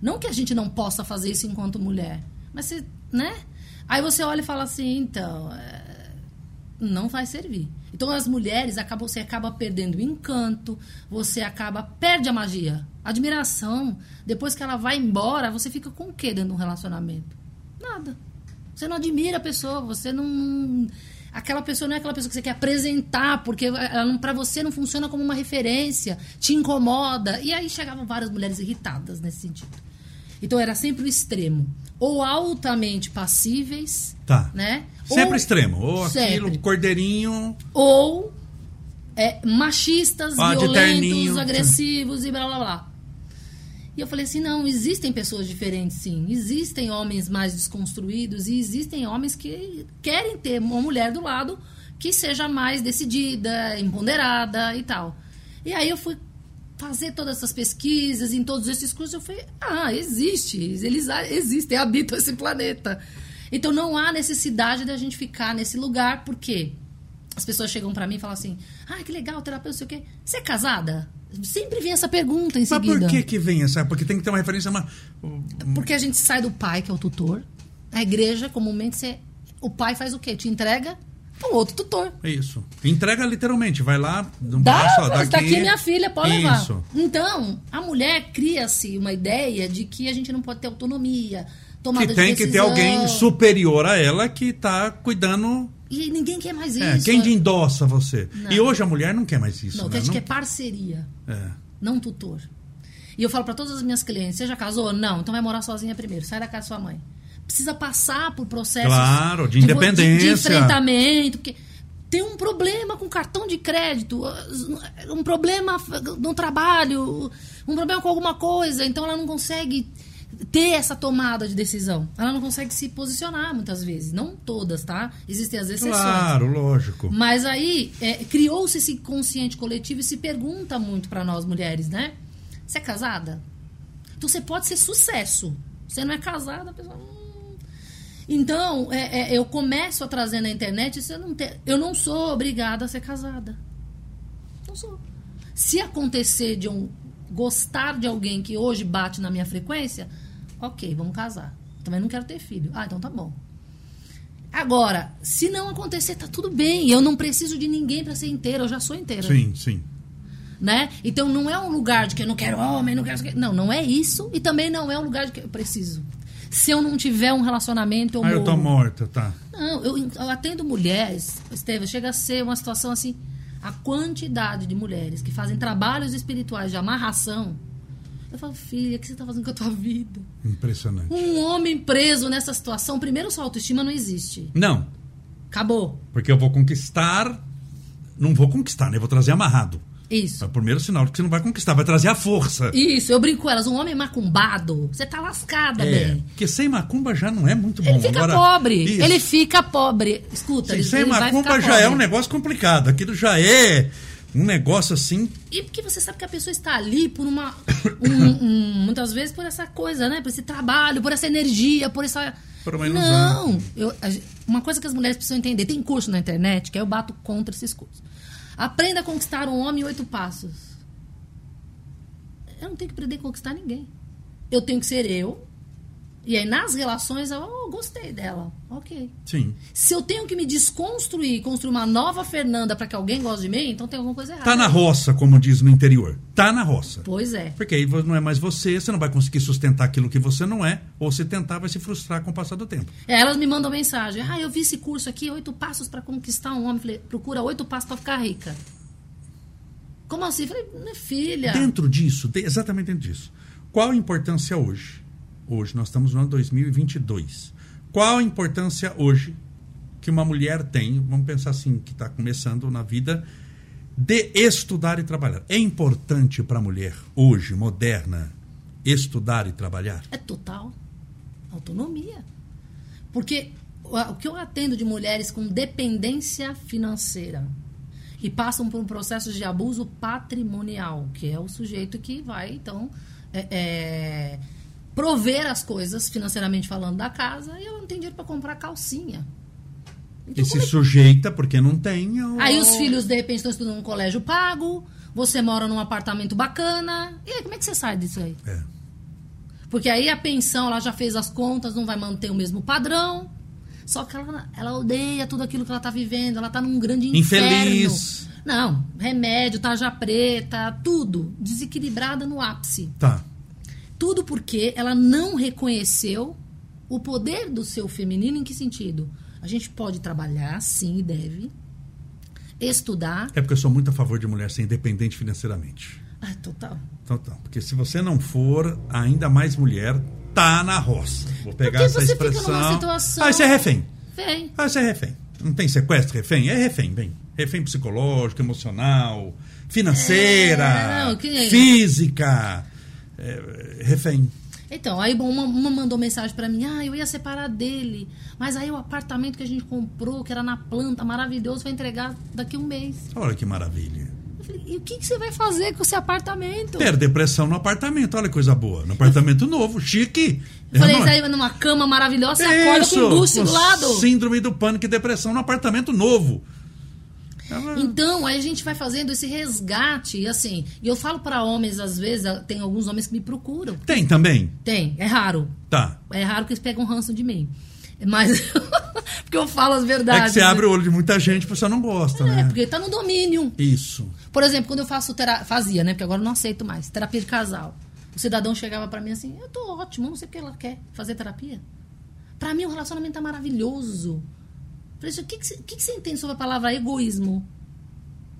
Não que a gente não possa fazer isso enquanto mulher, mas você, né? Aí você olha e fala assim, então, é, não vai servir. Então as mulheres acabam, você acaba perdendo o encanto, você acaba perde a magia, admiração. Depois que ela vai embora, você fica com o que dentro de um relacionamento? Nada. Você não admira a pessoa, você não aquela pessoa não é aquela pessoa que você quer apresentar, porque para você não funciona como uma referência, te incomoda. E aí chegavam várias mulheres irritadas nesse sentido. Então era sempre o extremo. Ou altamente passíveis, tá. né? Sempre ou, extremo. Ou sempre. aquilo, cordeirinho. Ou é, machistas, ah, violentos, agressivos e blá blá blá. E eu falei assim: não, existem pessoas diferentes, sim. Existem homens mais desconstruídos e existem homens que querem ter uma mulher do lado que seja mais decidida, empoderada e tal. E aí eu fui fazer todas essas pesquisas em todos esses cursos. Eu falei: ah, existe. Eles existem, habitam esse planeta. Então não há necessidade da gente ficar nesse lugar, porque as pessoas chegam para mim e falam assim: ah, que legal, terapeuta, sei o quê. Você é casada? Sempre vem essa pergunta em Mas seguida. Mas por que, que vem essa? Porque tem que ter uma referência. Uma... Porque a gente sai do pai, que é o tutor. A igreja, comumente, você... o pai faz o quê? Te entrega um outro tutor. Isso. Entrega literalmente, vai lá, não dá, só, daqui, daqui é minha filha, pode Isso. levar. Então, a mulher cria-se uma ideia de que a gente não pode ter autonomia, tomada que tem de que ter alguém superior a ela que está cuidando. E ninguém quer mais é, isso. Quem endossa você? Não. E hoje a mulher não quer mais isso. Não, né? a gente não... quer parceria. É. Não tutor. E eu falo para todas as minhas clientes: você já casou? Não, então vai morar sozinha primeiro. Sai da casa da sua mãe. Precisa passar por processos. Claro, de independência. De, de enfrentamento. Porque tem um problema com cartão de crédito, um problema no trabalho, um problema com alguma coisa, então ela não consegue ter essa tomada de decisão. Ela não consegue se posicionar muitas vezes. Não todas, tá? Existem as exceções. Claro, lógico. Mas aí é, criou-se esse consciente coletivo e se pergunta muito para nós mulheres, né? Você é casada? Então você pode ser sucesso. Você não é casada, a pessoa. Então, é, é, eu começo a trazer na internet. Não eu não sou obrigada a ser casada. Não sou. Se acontecer de um gostar de alguém que hoje bate na minha frequência, ok, vamos casar. Também não quero ter filho. Ah, então tá bom. Agora, se não acontecer, tá tudo bem. Eu não preciso de ninguém para ser inteira, eu já sou inteira. Sim, sim. Né? Então não é um lugar de que eu não quero homem, não quero. Não, não é isso. E também não é um lugar de que eu preciso. Se eu não tiver um relacionamento, eu Ah, eu tô morro. morta, tá. Não, eu, eu atendo mulheres, Estevam, chega a ser uma situação assim. A quantidade de mulheres que fazem trabalhos espirituais de amarração. Eu falo, filha, o que você está fazendo com a tua vida? Impressionante. Um homem preso nessa situação, primeiro, sua autoestima não existe. Não, Acabou. porque eu vou conquistar. Não vou conquistar, né? Eu vou trazer amarrado. Isso. É o primeiro sinal de que você não vai conquistar, vai trazer a força. Isso, eu brinco com elas. Um homem macumbado, você tá lascada, É, bem. porque sem macumba já não é muito bom. Ele fica Agora, pobre. isso. Ele fica pobre. Escuta, Sim, ele, sem ele macumba já é pobre. um negócio complicado. Aquilo já é um negócio assim. E porque você sabe que a pessoa está ali por uma. um- um- muitas vezes por essa coisa, né? Por esse trabalho, por essa energia, por essa. Por uma ilusão. Não! Eu, uma coisa que as mulheres precisam entender: tem curso na internet que eu bato contra esses cursos. Aprenda a conquistar um homem em oito passos. Eu não tenho que aprender a conquistar ninguém. Eu tenho que ser eu. E aí, nas relações, eu oh, gostei dela. Ok. Sim. Se eu tenho que me desconstruir, construir uma nova Fernanda para que alguém goste de mim, então tem alguma coisa errada. Tá na roça, como diz no interior. Tá na roça. Pois é. Porque aí não é mais você, você não vai conseguir sustentar aquilo que você não é, ou se tentar, vai se frustrar com o passar do tempo. É, Elas me mandam mensagem. Ah, eu vi esse curso aqui, oito passos para conquistar um homem. Falei, procura oito passos para ficar rica. Como assim? Falei, minha filha. Dentro disso, exatamente dentro disso, qual a importância hoje? Hoje, nós estamos no ano 2022. Qual a importância hoje que uma mulher tem, vamos pensar assim, que está começando na vida, de estudar e trabalhar? É importante para a mulher, hoje, moderna, estudar e trabalhar? É total autonomia. Porque o que eu atendo de mulheres com dependência financeira e passam por um processo de abuso patrimonial, que é o sujeito que vai, então, é, é, prover as coisas, financeiramente falando, da casa e ela não tem dinheiro para comprar calcinha. Então, E se é que- sujeita porque não tem. ou- Aí os filhos, de repente, estão estudando num colégio pago, você mora num apartamento bacana. E aí, como é que você sai disso aí? É. Porque aí a pensão, ela já fez as contas, não vai manter o mesmo padrão. Só que ela, ela odeia tudo aquilo que ela tá vivendo, ela tá num grande inferno. Infeliz. Não, remédio, tarja preta, tudo desequilibrada no ápice. Tá. Tudo porque ela não reconheceu o poder do seu feminino em que sentido? A gente pode trabalhar, sim, e deve. Estudar. É porque eu sou muito a favor de mulher ser independente financeiramente. Ah, total. Tá. Porque se você não for, ainda mais mulher, tá na roça. Vou pegar Porque essa você fica expressão. numa situação- Ah, isso é refém. Vem. Ah, isso é refém. Não tem sequestro, refém? É refém, bem. Refém psicológico, emocional, financeira, É, não, que- física. É, refém. Então, aí bom, uma, uma mandou mensagem pra mim, ah, eu ia separar dele, mas aí o apartamento que a gente comprou, que era na planta, maravilhoso, vai entregar daqui a um mês. Olha que maravilha. Eu falei, e o que, que você vai fazer com esse apartamento? Ter depressão no apartamento, olha que coisa boa. No apartamento novo, chique. Eu falei, isso aí numa cama maravilhosa, você acorda com um buste do lado. Síndrome do pânico e depressão no apartamento novo. Então, aí a gente vai fazendo esse resgate, e assim, e eu falo pra homens, às vezes, tem alguns homens que me procuram. Tem também? Tem, é raro. Tá. É raro que eles pegam ranço de mim. Mas, porque eu falo as verdades. É que você né? abre o olho de muita gente, a pessoa não gosta, É, né? porque tá no domínio. Isso. Por exemplo, quando eu faço terapia, fazia, né? Porque agora eu não aceito mais, terapia de casal. O cidadão chegava pra mim assim, eu tô ótimo, não sei o que ela quer fazer terapia. Pra mim o relacionamento tá maravilhoso. Falei, assim, o que, que, que que você entende sobre a palavra egoísmo?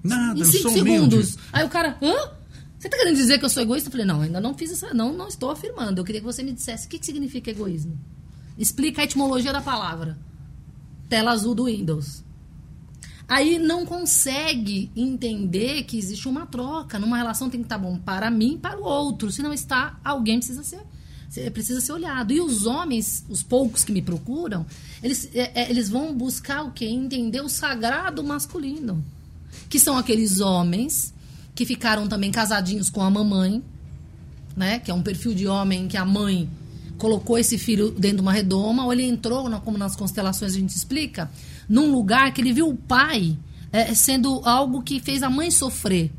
Nada, em cinco segundos. humilde. Aí o cara, hã? Você tá querendo dizer que eu sou egoísta? Eu falei, não, ainda não fiz essa. Não, não estou afirmando. Eu queria que você me dissesse o que, que significa egoísmo. Explica a etimologia da palavra. Tela azul do Windows. Aí não consegue entender que existe uma troca. Numa relação tem que estar bom para mim e para o outro. Se não está, alguém precisa ser- precisa ser olhado. E os homens, os poucos que me procuram, eles, é, é, eles vão buscar o quê? Entender o sagrado masculino. Que são aqueles homens que ficaram também casadinhos com a mamãe, né? Que é um perfil de homem que a mãe colocou esse filho dentro de uma redoma, ou ele entrou, como nas constelações a gente explica, num lugar que ele viu o pai é, sendo algo que fez a mãe sofrer.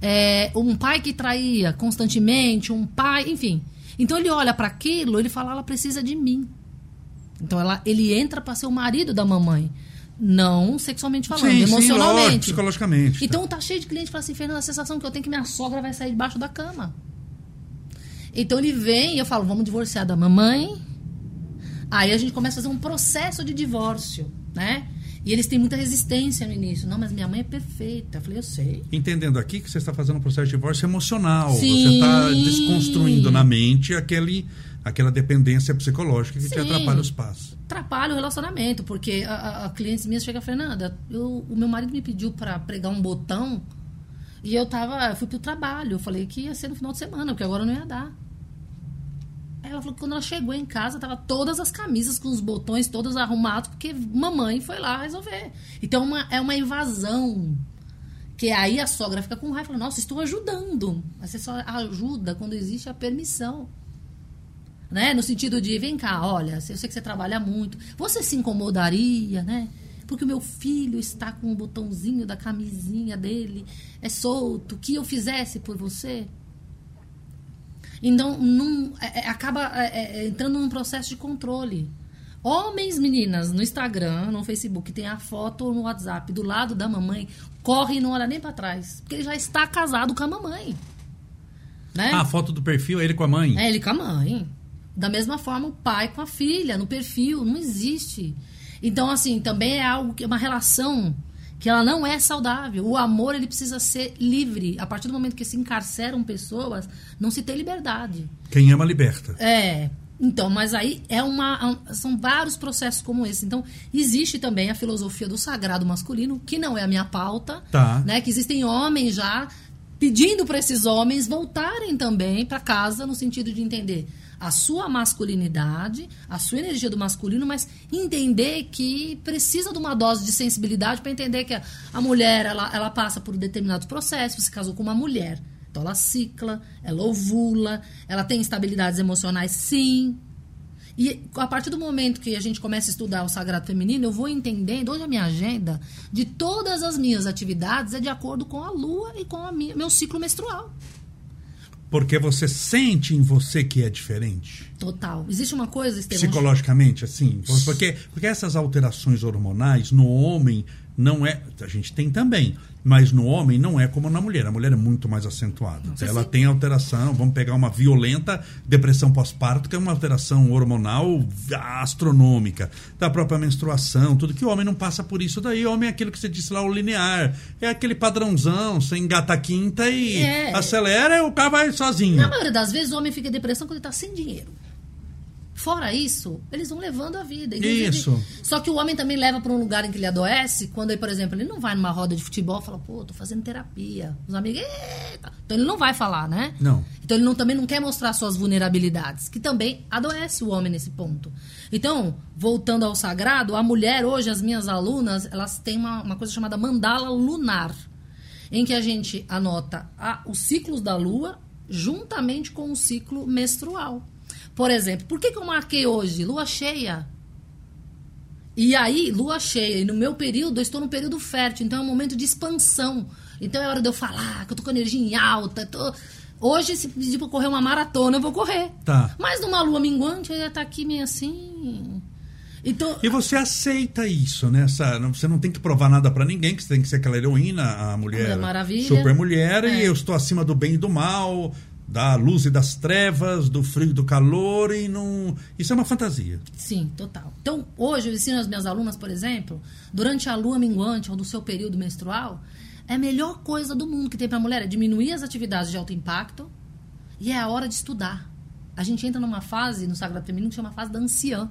É, um pai que traía constantemente, um pai, enfim. Então ele olha para aquilo, ele fala, ela precisa de mim. Então ela, ele entra para ser o marido da mamãe. Não sexualmente falando, Sim, sim, lógico, emocionalmente. psicologicamente. Então tá cheio de cliente que fala assim, Fernanda, a sensação que eu tenho é que minha sogra vai sair debaixo da cama. Então ele vem e eu falo, vamos divorciar da mamãe Aí a gente começa a fazer um processo de divórcio, né? E eles têm muita resistência no início. Não, mas minha mãe é perfeita. Eu falei, eu sei. Entendendo aqui que você está fazendo um processo de divórcio emocional. Sim. Você está desconstruindo na mente aquele, aquela dependência psicológica que te Sim. atrapalha os passos. Atrapalha o relacionamento, porque a, a, a cliente minha chega Fernanda, eu, o meu marido me pediu para pregar um botão e eu tava, eu fui pro trabalho. Eu falei que ia ser no final de semana, porque agora não ia dar. Ela falou que quando ela chegou em casa, tava todas as camisas com os botões todos arrumados, porque mamãe foi lá resolver. Então uma, é uma invasão. Que aí a sogra fica com raiva e fala, nossa, estou ajudando. Mas você só ajuda quando existe a permissão. Né? No sentido de, vem cá, olha, eu sei que você trabalha muito. Você se incomodaria, né? Porque o meu filho está com o botãozinho da camisinha dele, é solto. O que eu fizesse por você? Então, não, é, é, acaba é, é, entrando num processo de controle. Homens, meninas, no Instagram, no Facebook, tem a foto ou no WhatsApp do lado da mamãe, corre e não olha nem para trás. Porque ele já está casado com a mamãe. Né? Ah, a foto do perfil é ele com a mãe. É ele com a mãe. Da mesma forma, o pai com a filha, no perfil, não existe. Então, assim, também é algo que é uma relação que ela não é saudável. O amor, ele precisa ser livre. A partir do momento que se encarceram pessoas, não se tem liberdade. Quem ama, liberta. É. Então, mas aí é uma, são vários processos como esse. Então, existe também a filosofia do sagrado masculino, que não é a minha pauta, Tá. né? Que existem homens já pedindo para esses homens voltarem também para casa no sentido de entender a sua masculinidade, a sua energia do masculino, mas entender que precisa de uma dose de sensibilidade para entender que a, a mulher ela, ela passa por determinados processos, se casou com uma mulher. Então ela cicla, ela ovula, ela tem instabilidades emocionais, sim. E a partir do momento que a gente começa a estudar o sagrado feminino, eu vou entendendo, hoje a minha agenda de todas as minhas atividades é de acordo com a lua e com o meu ciclo menstrual. Porque você sente em você que é diferente. Total. Existe uma coisa, Estevão, Psicologicamente, assim. Porque, porque essas alterações hormonais no homem não é. A gente tem também. Mas no homem não é como na mulher. A mulher é muito mais acentuada. Você Ela sim. tem alteração. Vamos pegar uma violenta depressão pós-parto, que é uma alteração hormonal astronômica. Da própria menstruação, tudo que o homem não passa por isso daí. O homem é aquilo que você disse lá, o linear. É aquele padrãozão, você engata a quinta e É. acelera e o carro vai sozinho. Na maioria das vezes, o homem fica em depressão quando ele está sem dinheiro. Fora isso, eles vão levando a vida. Inclusive, Isso. Só que o homem também leva para um lugar em que ele adoece, quando ele, por exemplo, ele não vai numa roda de futebol e fala, pô, tô fazendo terapia. Os amigos, eita. Então ele não vai falar, né? Não. Então ele não- também não quer mostrar suas vulnerabilidades, que também adoece o homem nesse ponto. Então, voltando ao sagrado, a mulher, hoje, as minhas alunas, elas têm uma, uma coisa chamada mandala lunar, em que a gente anota a- os ciclos da lua juntamente com o ciclo menstrual. Por exemplo, por que, que eu marquei hoje? Lua cheia. E aí, lua cheia, e no meu período, eu estou no período fértil, então é um momento de expansão. Então é hora de eu falar que eu tô com energia em alta. tô- Hoje, se pedir pra correr uma maratona, eu vou correr. Tá. Mas numa lua minguante, eu ia estar aqui meio assim. Então, E você aceita isso, né? Essa- você não tem que provar nada pra ninguém, que você tem que ser aquela heroína, a mulher, Mulher Maravilha. super mulher, e É. eu estou acima do bem e do mal, da luz e das trevas, do frio e do calor, e não. Isso é uma fantasia. Sim, total. Então, hoje eu ensino as minhas alunas, por exemplo, durante a lua minguante ou do seu período menstrual, é a melhor coisa do mundo que tem para a mulher é diminuir as atividades de alto impacto e é a hora de estudar. A gente entra numa fase no Sagrado Feminino que chama fase da anciã.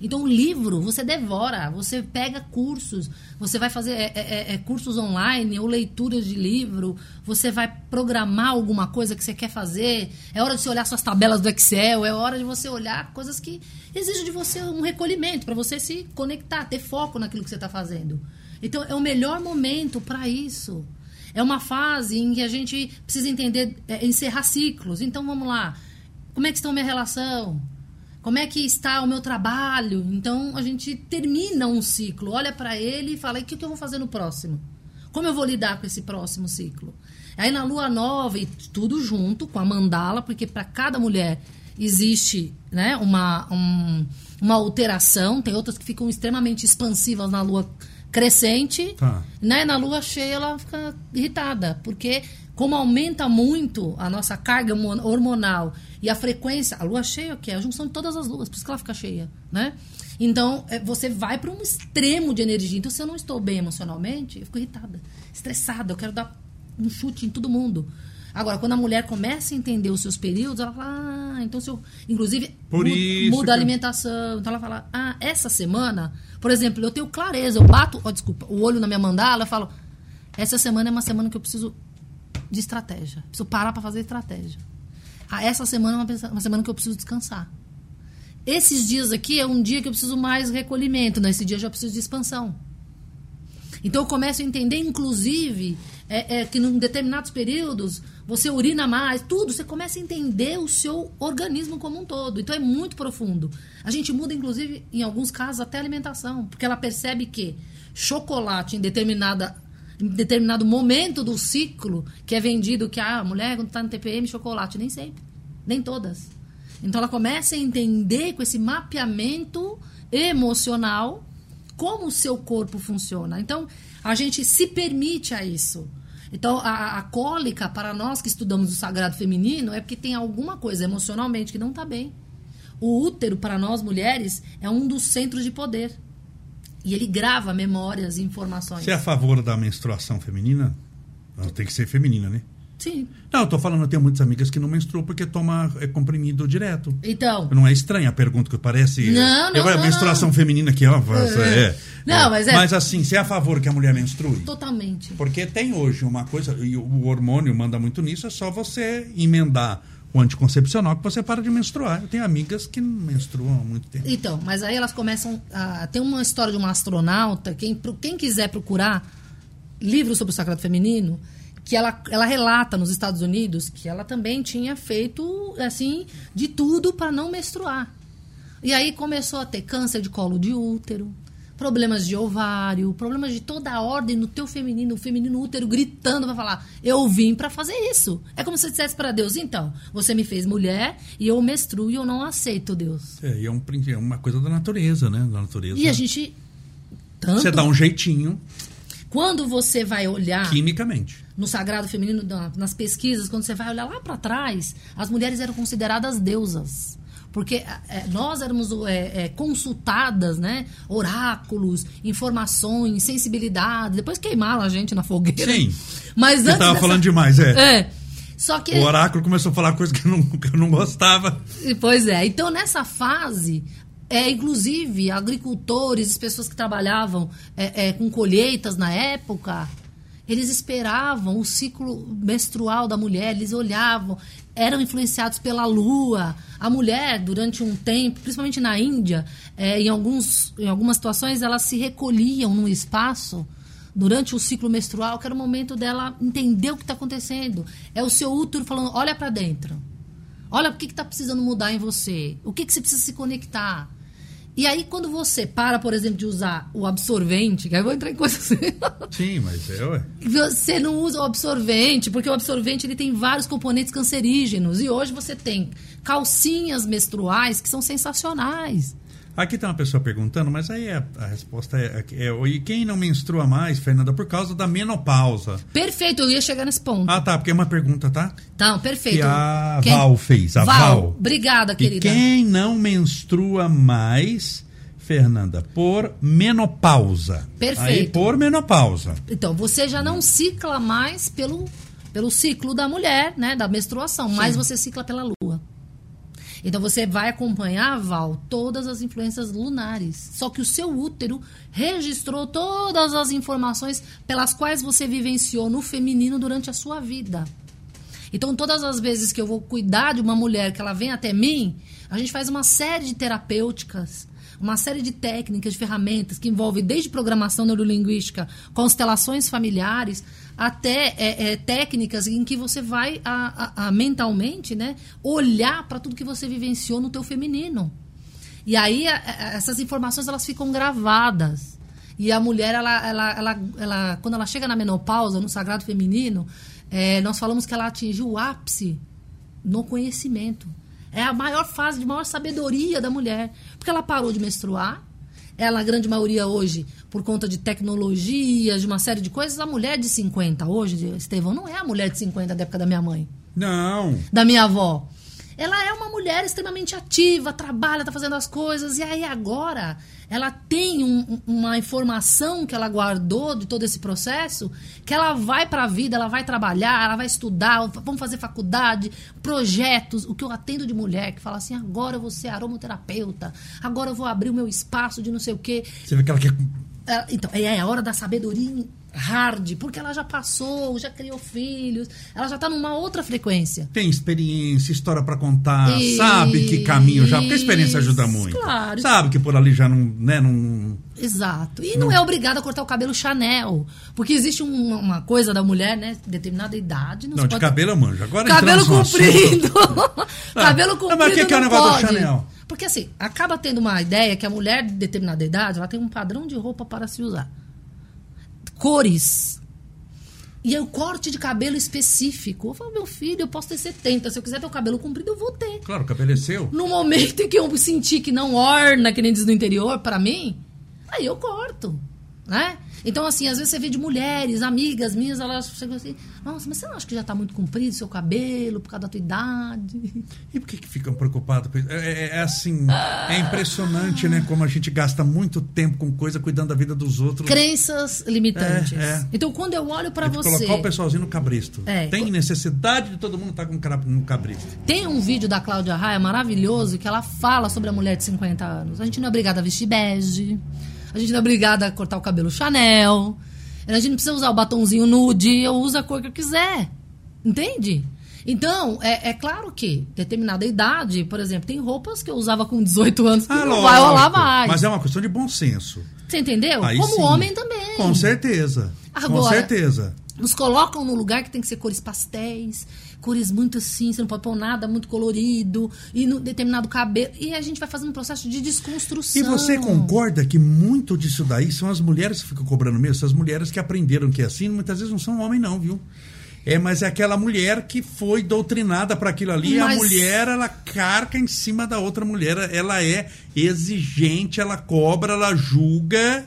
Então, o livro você devora, você pega cursos, você vai fazer é, é, é, cursos online ou leituras de livro, você vai programar alguma coisa que você quer fazer. É hora de você olhar suas tabelas do Excel, é hora de você olhar coisas que exigem de você um recolhimento, para você se conectar, ter foco naquilo que você está fazendo. Então, é o melhor momento para isso. É uma fase em que a gente precisa entender, é, encerrar ciclos. Então, vamos lá. Como é que está a minha relação? Como é que está o meu trabalho? Então a gente termina um ciclo, olha para ele e fala: e o que, que eu vou fazer no próximo? Como eu vou lidar com esse próximo ciclo? Aí na lua nova e tudo junto com a mandala, porque para cada mulher existe né, uma, um- uma alteração, tem outras que ficam extremamente expansivas na lua crescente, Tá. né? Na lua cheia ela fica irritada, porque Como aumenta muito a nossa carga hormonal e a frequência, a lua cheia, que é a junção de todas as luas, por isso que ela fica cheia, né? Então, é, você vai para um extremo de energia. Então, se eu não estou bem emocionalmente, eu fico irritada, estressada, eu quero dar um chute em todo mundo. Agora, quando a mulher começa a entender os seus períodos, ela fala, ah, então se eu. Inclusive, Por muda, isso muda a que- alimentação. Então ela fala, ah, essa semana, por exemplo, eu tenho clareza, eu bato, ó, desculpa, o olho na minha mandala, eu falo, essa semana é uma semana que eu preciso de estratégia. Preciso parar para fazer estratégia. Ah, essa semana é uma, uma semana que eu preciso descansar. Esses dias aqui é um dia que eu preciso mais recolhimento, nesse dia eu já preciso de expansão. Então eu começo a entender, inclusive, é, é, que em determinados períodos você urina mais, tudo, você começa a entender o seu organismo como um todo. Então é muito profundo. A gente muda, inclusive, em alguns casos, até a alimentação, porque ela percebe que chocolate em determinada em determinado momento do ciclo que é vendido que ah, a mulher quando está no TPM chocolate nem sempre nem todas então ela começa a entender com esse mapeamento emocional como o seu corpo funciona. Então, a gente se permite a isso. Então, a, a cólica, para nós que estudamos o sagrado feminino, é porque tem alguma coisa emocionalmente que não está bem. O útero, para nós mulheres, é um dos centros de poder. E ele grava memórias e informações. Você é a favor da menstruação feminina? Não, tem que ser feminina, né? Sim. Não, eu tô falando, eu tenho muitas amigas que não menstruam porque toma é, comprimido direto. Então, Não é estranha a pergunta que parece. Não, não, a não, menstruação feminina aqui, ó. É, Não, mas é- Mas assim, você é a favor que a mulher menstrue? totalmente. Porque tem hoje uma coisa, e o hormônio manda muito nisso, é só você emendar o anticoncepcional que você para de menstruar. Eu tenho amigas que não menstruam há muito tempo. Então, mas aí elas começam a. Tem uma história de uma astronauta, quem, quem quiser procurar livros sobre o sagrado feminino, que ela, ela relata nos Estados Unidos que ela também tinha feito, assim, de tudo para não menstruar. E aí começou a ter câncer de colo de útero, problemas de ovário, problemas de toda a ordem no teu feminino, o feminino útero gritando para falar: "Eu vim para fazer isso". É como se você dissesse para Deus: "Então, você me fez mulher e eu menstruo e eu não aceito, Deus". É, e é, um, é uma coisa da natureza, né? Da natureza. E a gente tanto Você dá um jeitinho quando você vai olhar quimicamente. no sagrado feminino, na- nas pesquisas, quando você vai olhar lá para trás, as mulheres eram consideradas deusas. Porque é, nós éramos é, é, consultadas, né? Oráculos, informações, sensibilidade. Depois queimaram a gente na fogueira. Sim. Mas Você antes tava dessa- falando demais, é. É. Só que. O oráculo começou a falar coisa que eu não, que eu não gostava. Pois é. Então, nessa fase, é, inclusive, agricultores, as pessoas que trabalhavam é, é, com colheitas na época, eles esperavam o ciclo menstrual da mulher, eles olhavam, eram influenciados pela lua. A mulher, durante um tempo, principalmente na Índia, é, em, alguns, em algumas situações, elas se recolhiam num espaço durante o ciclo menstrual, que era o momento dela entender o que está acontecendo. É o seu útero falando, olha para dentro. Olha o que está precisando mudar em você. O que, que você precisa se conectar. E aí, quando você para, por exemplo, de usar o absorvente, que aí eu vou entrar em coisas assim, Sim, mas é, ué. você não usa o absorvente, porque o absorvente ele tem vários componentes cancerígenos. E hoje você tem calcinhas menstruais que são sensacionais. Aqui tem uma pessoa perguntando, mas aí a, a resposta é, é, é, E quem não menstrua mais, Fernanda, por causa da menopausa? Perfeito, eu ia chegar nesse ponto. Ah, tá, porque é uma pergunta, tá? Então, perfeito. Que a Quem- Val fez, a Val. Obrigada, E querida. quem não menstrua mais, Fernanda, por menopausa. Perfeito. Aí, por menopausa. Então, você já não cicla mais pelo, pelo ciclo da mulher, né? Da menstruação, mas você cicla pela lua. Então você vai acompanhar, Val, todas as influências lunares. Só que o seu útero registrou todas as informações pelas quais você vivenciou no feminino durante a sua vida. Então, todas as vezes que eu vou cuidar de uma mulher que ela vem até mim, a gente faz uma série de terapêuticas, uma série de técnicas, de ferramentas que envolvem desde programação neurolinguística, constelações familiares, até é, é, técnicas em que você vai a, a- a mentalmente né, olhar para tudo que você vivenciou no teu feminino. E aí a- essas informações elas ficam gravadas. E a mulher, ela, ela, ela, ela- quando ela chega na menopausa, no sagrado feminino, é, nós falamos que ela atingiu o ápice no conhecimento. É a maior fase de maior sabedoria da mulher. Porque ela parou de menstruar, ela, a grande maioria hoje, por conta de tecnologias, de uma série de coisas, a mulher de 50 hoje, Estevão, não é a mulher de 50 da época da minha mãe. Não. Da minha avó. Ela é uma mulher extremamente ativa, trabalha, tá fazendo as coisas, e aí agora ela tem um, uma informação que ela guardou de todo esse processo, que ela vai para a vida, ela vai trabalhar, ela vai estudar, vamos fazer faculdade, projetos. O que eu atendo de mulher que fala assim: agora eu vou ser aromaterapeuta, agora eu vou abrir o meu espaço de não sei o quê. Você vê que ela quer. Então, é a hora da sabedoria hard, porque ela já passou, já criou filhos, ela já está numa outra frequência. Tem experiência, história para contar, e... sabe que caminho já, porque a experiência ajuda muito. Claro. Sabe que por ali já não, né, não Exato. E não, não é obrigada a cortar o cabelo Chanel, porque existe um, uma coisa da mulher, né, determinada idade, não, não de cabelo eu manjo. Agora cabelo comprido. cabelo comprido. Mas o que, que é o negócio pode. do Chanel? Porque assim, acaba tendo uma ideia que a mulher de determinada idade, ela tem um padrão de roupa para se usar cores. E aí o corte de cabelo específico. Eu falo, meu filho, eu posso ter 70. Se eu quiser ter o cabelo comprido, eu vou ter. Claro, o cabelo é seu. No momento em que eu sentir que não orna, que nem diz no interior, para mim, aí eu corto. Né? Então, assim, às vezes você vê de mulheres, amigas minhas, elas chegam assim, nossa, mas você não acha que já está muito comprido seu cabelo por causa da tua idade? E por que, que ficam preocupados com isso? É, é, é assim, é impressionante, né? Como a gente gasta muito tempo com coisa cuidando da vida dos outros. Crenças limitantes. É, é. Então, quando eu olho para você. Colocar o pessoalzinho no cabristo. É. Tem necessidade de todo mundo estar tá com no cabristo. Tem um vídeo da Cláudia Raia maravilhoso que ela fala sobre a mulher de 50 anos. A gente não é obrigada a vestir bege. A gente não é obrigada a cortar o cabelo Chanel. A gente não precisa usar o batonzinho nude. Eu uso a cor que eu quiser. Entende? Então, é, é, claro que determinada idade, por exemplo, tem roupas que eu usava com 18 anos que ah, não lógico, vai rolar mais. Mas é uma questão de bom senso. Você entendeu? Aí Como sim. homem também. Com certeza. Agora, com certeza. Nos colocam num lugar que tem que ser cores pastéis, cores muito assim, você não pode pôr nada muito colorido, e no determinado cabelo. E a gente vai fazendo um processo de desconstrução. E você concorda que muito disso daí são as mulheres que ficam cobrando mesmo? Essas mulheres que aprenderam que é assim, muitas vezes não são homem, não, viu? É, mas é aquela mulher que foi doutrinada para aquilo ali. Mas... A mulher, ela carca em cima da outra mulher. Ela é exigente, ela cobra, ela julga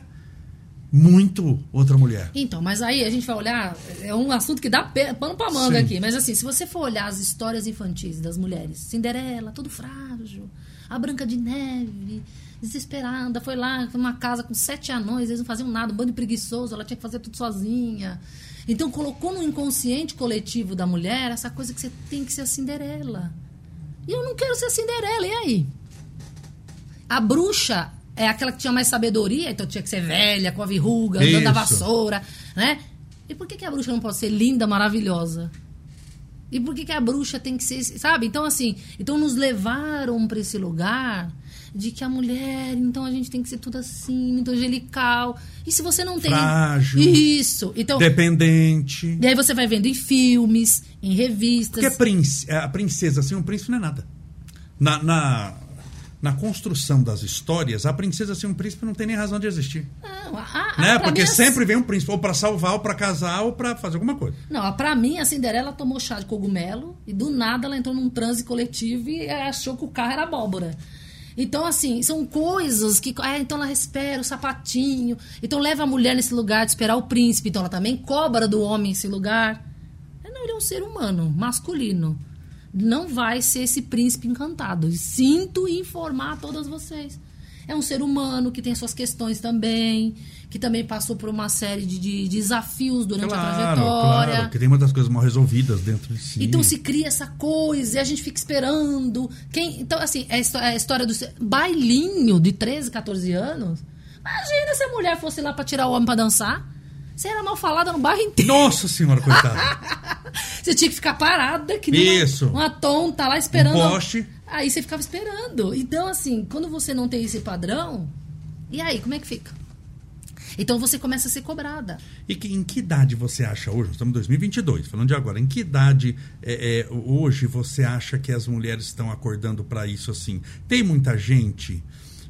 muito outra mulher. Então, mas aí a gente vai olhar, é um assunto que dá pano pra manga Sim. aqui, mas assim, se você for olhar as histórias infantis das mulheres, Cinderela, todo frágil, a Branca de Neve, desesperada, foi lá numa casa com sete anões, eles não faziam nada, um bando de preguiçoso, ela tinha que fazer tudo sozinha. Então colocou no inconsciente coletivo da mulher essa coisa que você tem que ser a Cinderela. E eu não quero ser a Cinderela, e aí? A bruxa é aquela que tinha mais sabedoria, então tinha que ser velha, com a verruga, andando da vassoura, né? E por que, que a bruxa não pode ser linda, maravilhosa? E por que, que a bruxa tem que ser, sabe? Então, assim, então nos levaram para esse lugar de que a mulher, então a gente tem que ser tudo assim, muito angelical. E se você não tem. Frágil. Isso. Então, dependente. E aí você vai vendo em filmes, em revistas. Porque a princesa assim, um príncipe não é nada. Na, na, na construção das histórias, a princesa sem um príncipe não tem nem razão de existir. Não, a, a, né? Porque sempre vem um príncipe, ou para salvar, ou para casar, ou para fazer alguma coisa. Não, para mim, a Cinderela tomou chá de cogumelo e do nada ela entrou num transe coletivo e achou que o carro era abóbora. Então, assim, são coisas que. É, então ela espera o sapatinho. Então leva a mulher nesse lugar de esperar o príncipe. Então ela também cobra do homem esse lugar. Não, ele é um ser humano, masculino não vai ser esse príncipe encantado. Sinto informar a todas vocês. É um ser humano que tem suas questões também, que também passou por uma série de, de desafios durante claro, a trajetória. Claro, que tem uma das coisas mal resolvidas dentro de si. Então se cria essa coisa e a gente fica esperando. Quem, então, assim, é a história do bailinho de 13, 14 anos. Imagina se a mulher fosse lá para tirar o homem para dançar. Você era mal falada no bairro inteiro. Nossa senhora, coitada. você tinha que ficar parada, que nem Isso. Uma, uma tonta lá esperando. Um poste. Aí você ficava esperando. Então, assim, quando você não tem esse padrão, e aí, como é que fica? Então você começa a ser cobrada. E que, em que idade você acha hoje? Nós estamos em 2022, falando de agora. Em que idade é, é, hoje você acha que as mulheres estão acordando para isso assim? Tem muita gente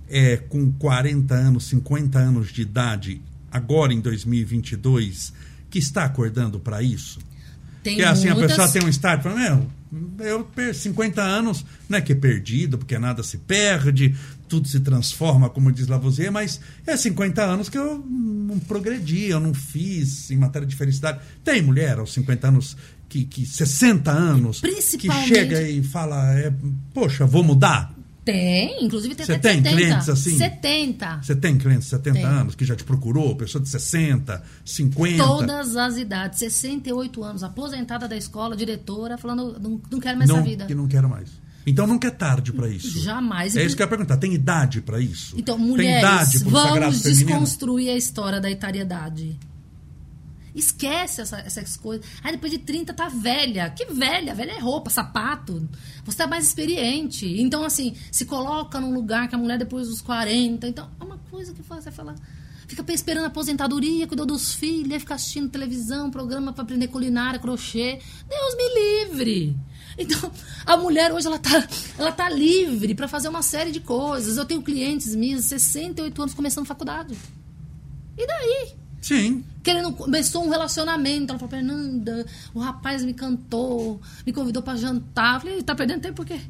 é, com 40 anos, 50 anos de idade agora em 2022 que está acordando para isso? Tem que é assim, muitas... a pessoa tem um start, fala, meu, Eu, per- 50 anos, não é que é perdido, porque nada se perde, tudo se transforma, como diz Lavoisier, mas é 50 anos que eu não progredi, eu não fiz em matéria de felicidade. Tem mulher aos 50 anos, que, que 60 anos, que chega e fala, é, poxa, vou mudar? Tem, inclusive tem Você tem 70. clientes assim? 70. Você tem clientes de 70 Tem. anos que já te procurou, pessoa de 60, 50? Todas as idades, 68 anos, aposentada da escola, diretora, falando, não, não quero mais não, essa vida. que não quero mais. Então nunca é tarde para isso. Jamais. É isso que eu ia perguntar. Tem idade para isso? Então, mulheres, vamos desconstruir a história da etariedade. Esquece essa- essas coisas. Ah, depois de 30 tá velha. Que velha? Velha é roupa, sapato. Você tá mais experiente. Então, assim, se coloca num lugar que a mulher depois dos 40. Então, é uma coisa que você falar. Fica esperando a aposentadoria, cuidou dos filhos, fica assistindo televisão, programa para aprender culinária, crochê. Deus me livre! Então, a mulher hoje ela tá, ela tá livre para fazer uma série de coisas. Eu tenho clientes minhas, 68 anos, começando faculdade. E daí? Sim. Querendo, começou um relacionamento. Ela falou, Fernanda, o rapaz me cantou, me convidou para jantar. Eu falei, tá perdendo tempo por quê?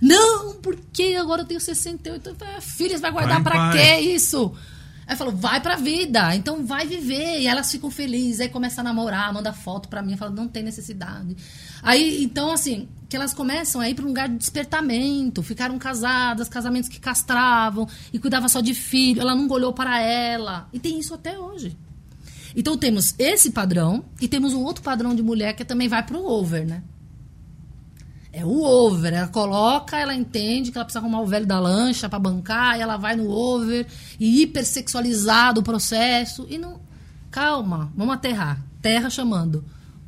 Não, porque agora eu tenho 68. Eu falei, "Ah, filha, você vai guardar paz." quê isso? Aí falou, vai pra vida, então vai viver. E elas ficam felizes, aí começa a namorar, manda foto pra mim, fala, não tem necessidade. Aí, então, assim, que elas começam a ir pra um lugar de despertamento, ficaram casadas, casamentos que castravam e cuidava só de filho, ela nunca olhou para ela. E tem isso até hoje. Então temos esse padrão e temos um outro padrão de mulher que também vai pro over, né? É o over. Ela coloca, ela entende que ela precisa arrumar o velho da lancha pra bancar, e ela vai no over e hipersexualizado o processo. E não. Calma, vamos aterrar. Terra chamando.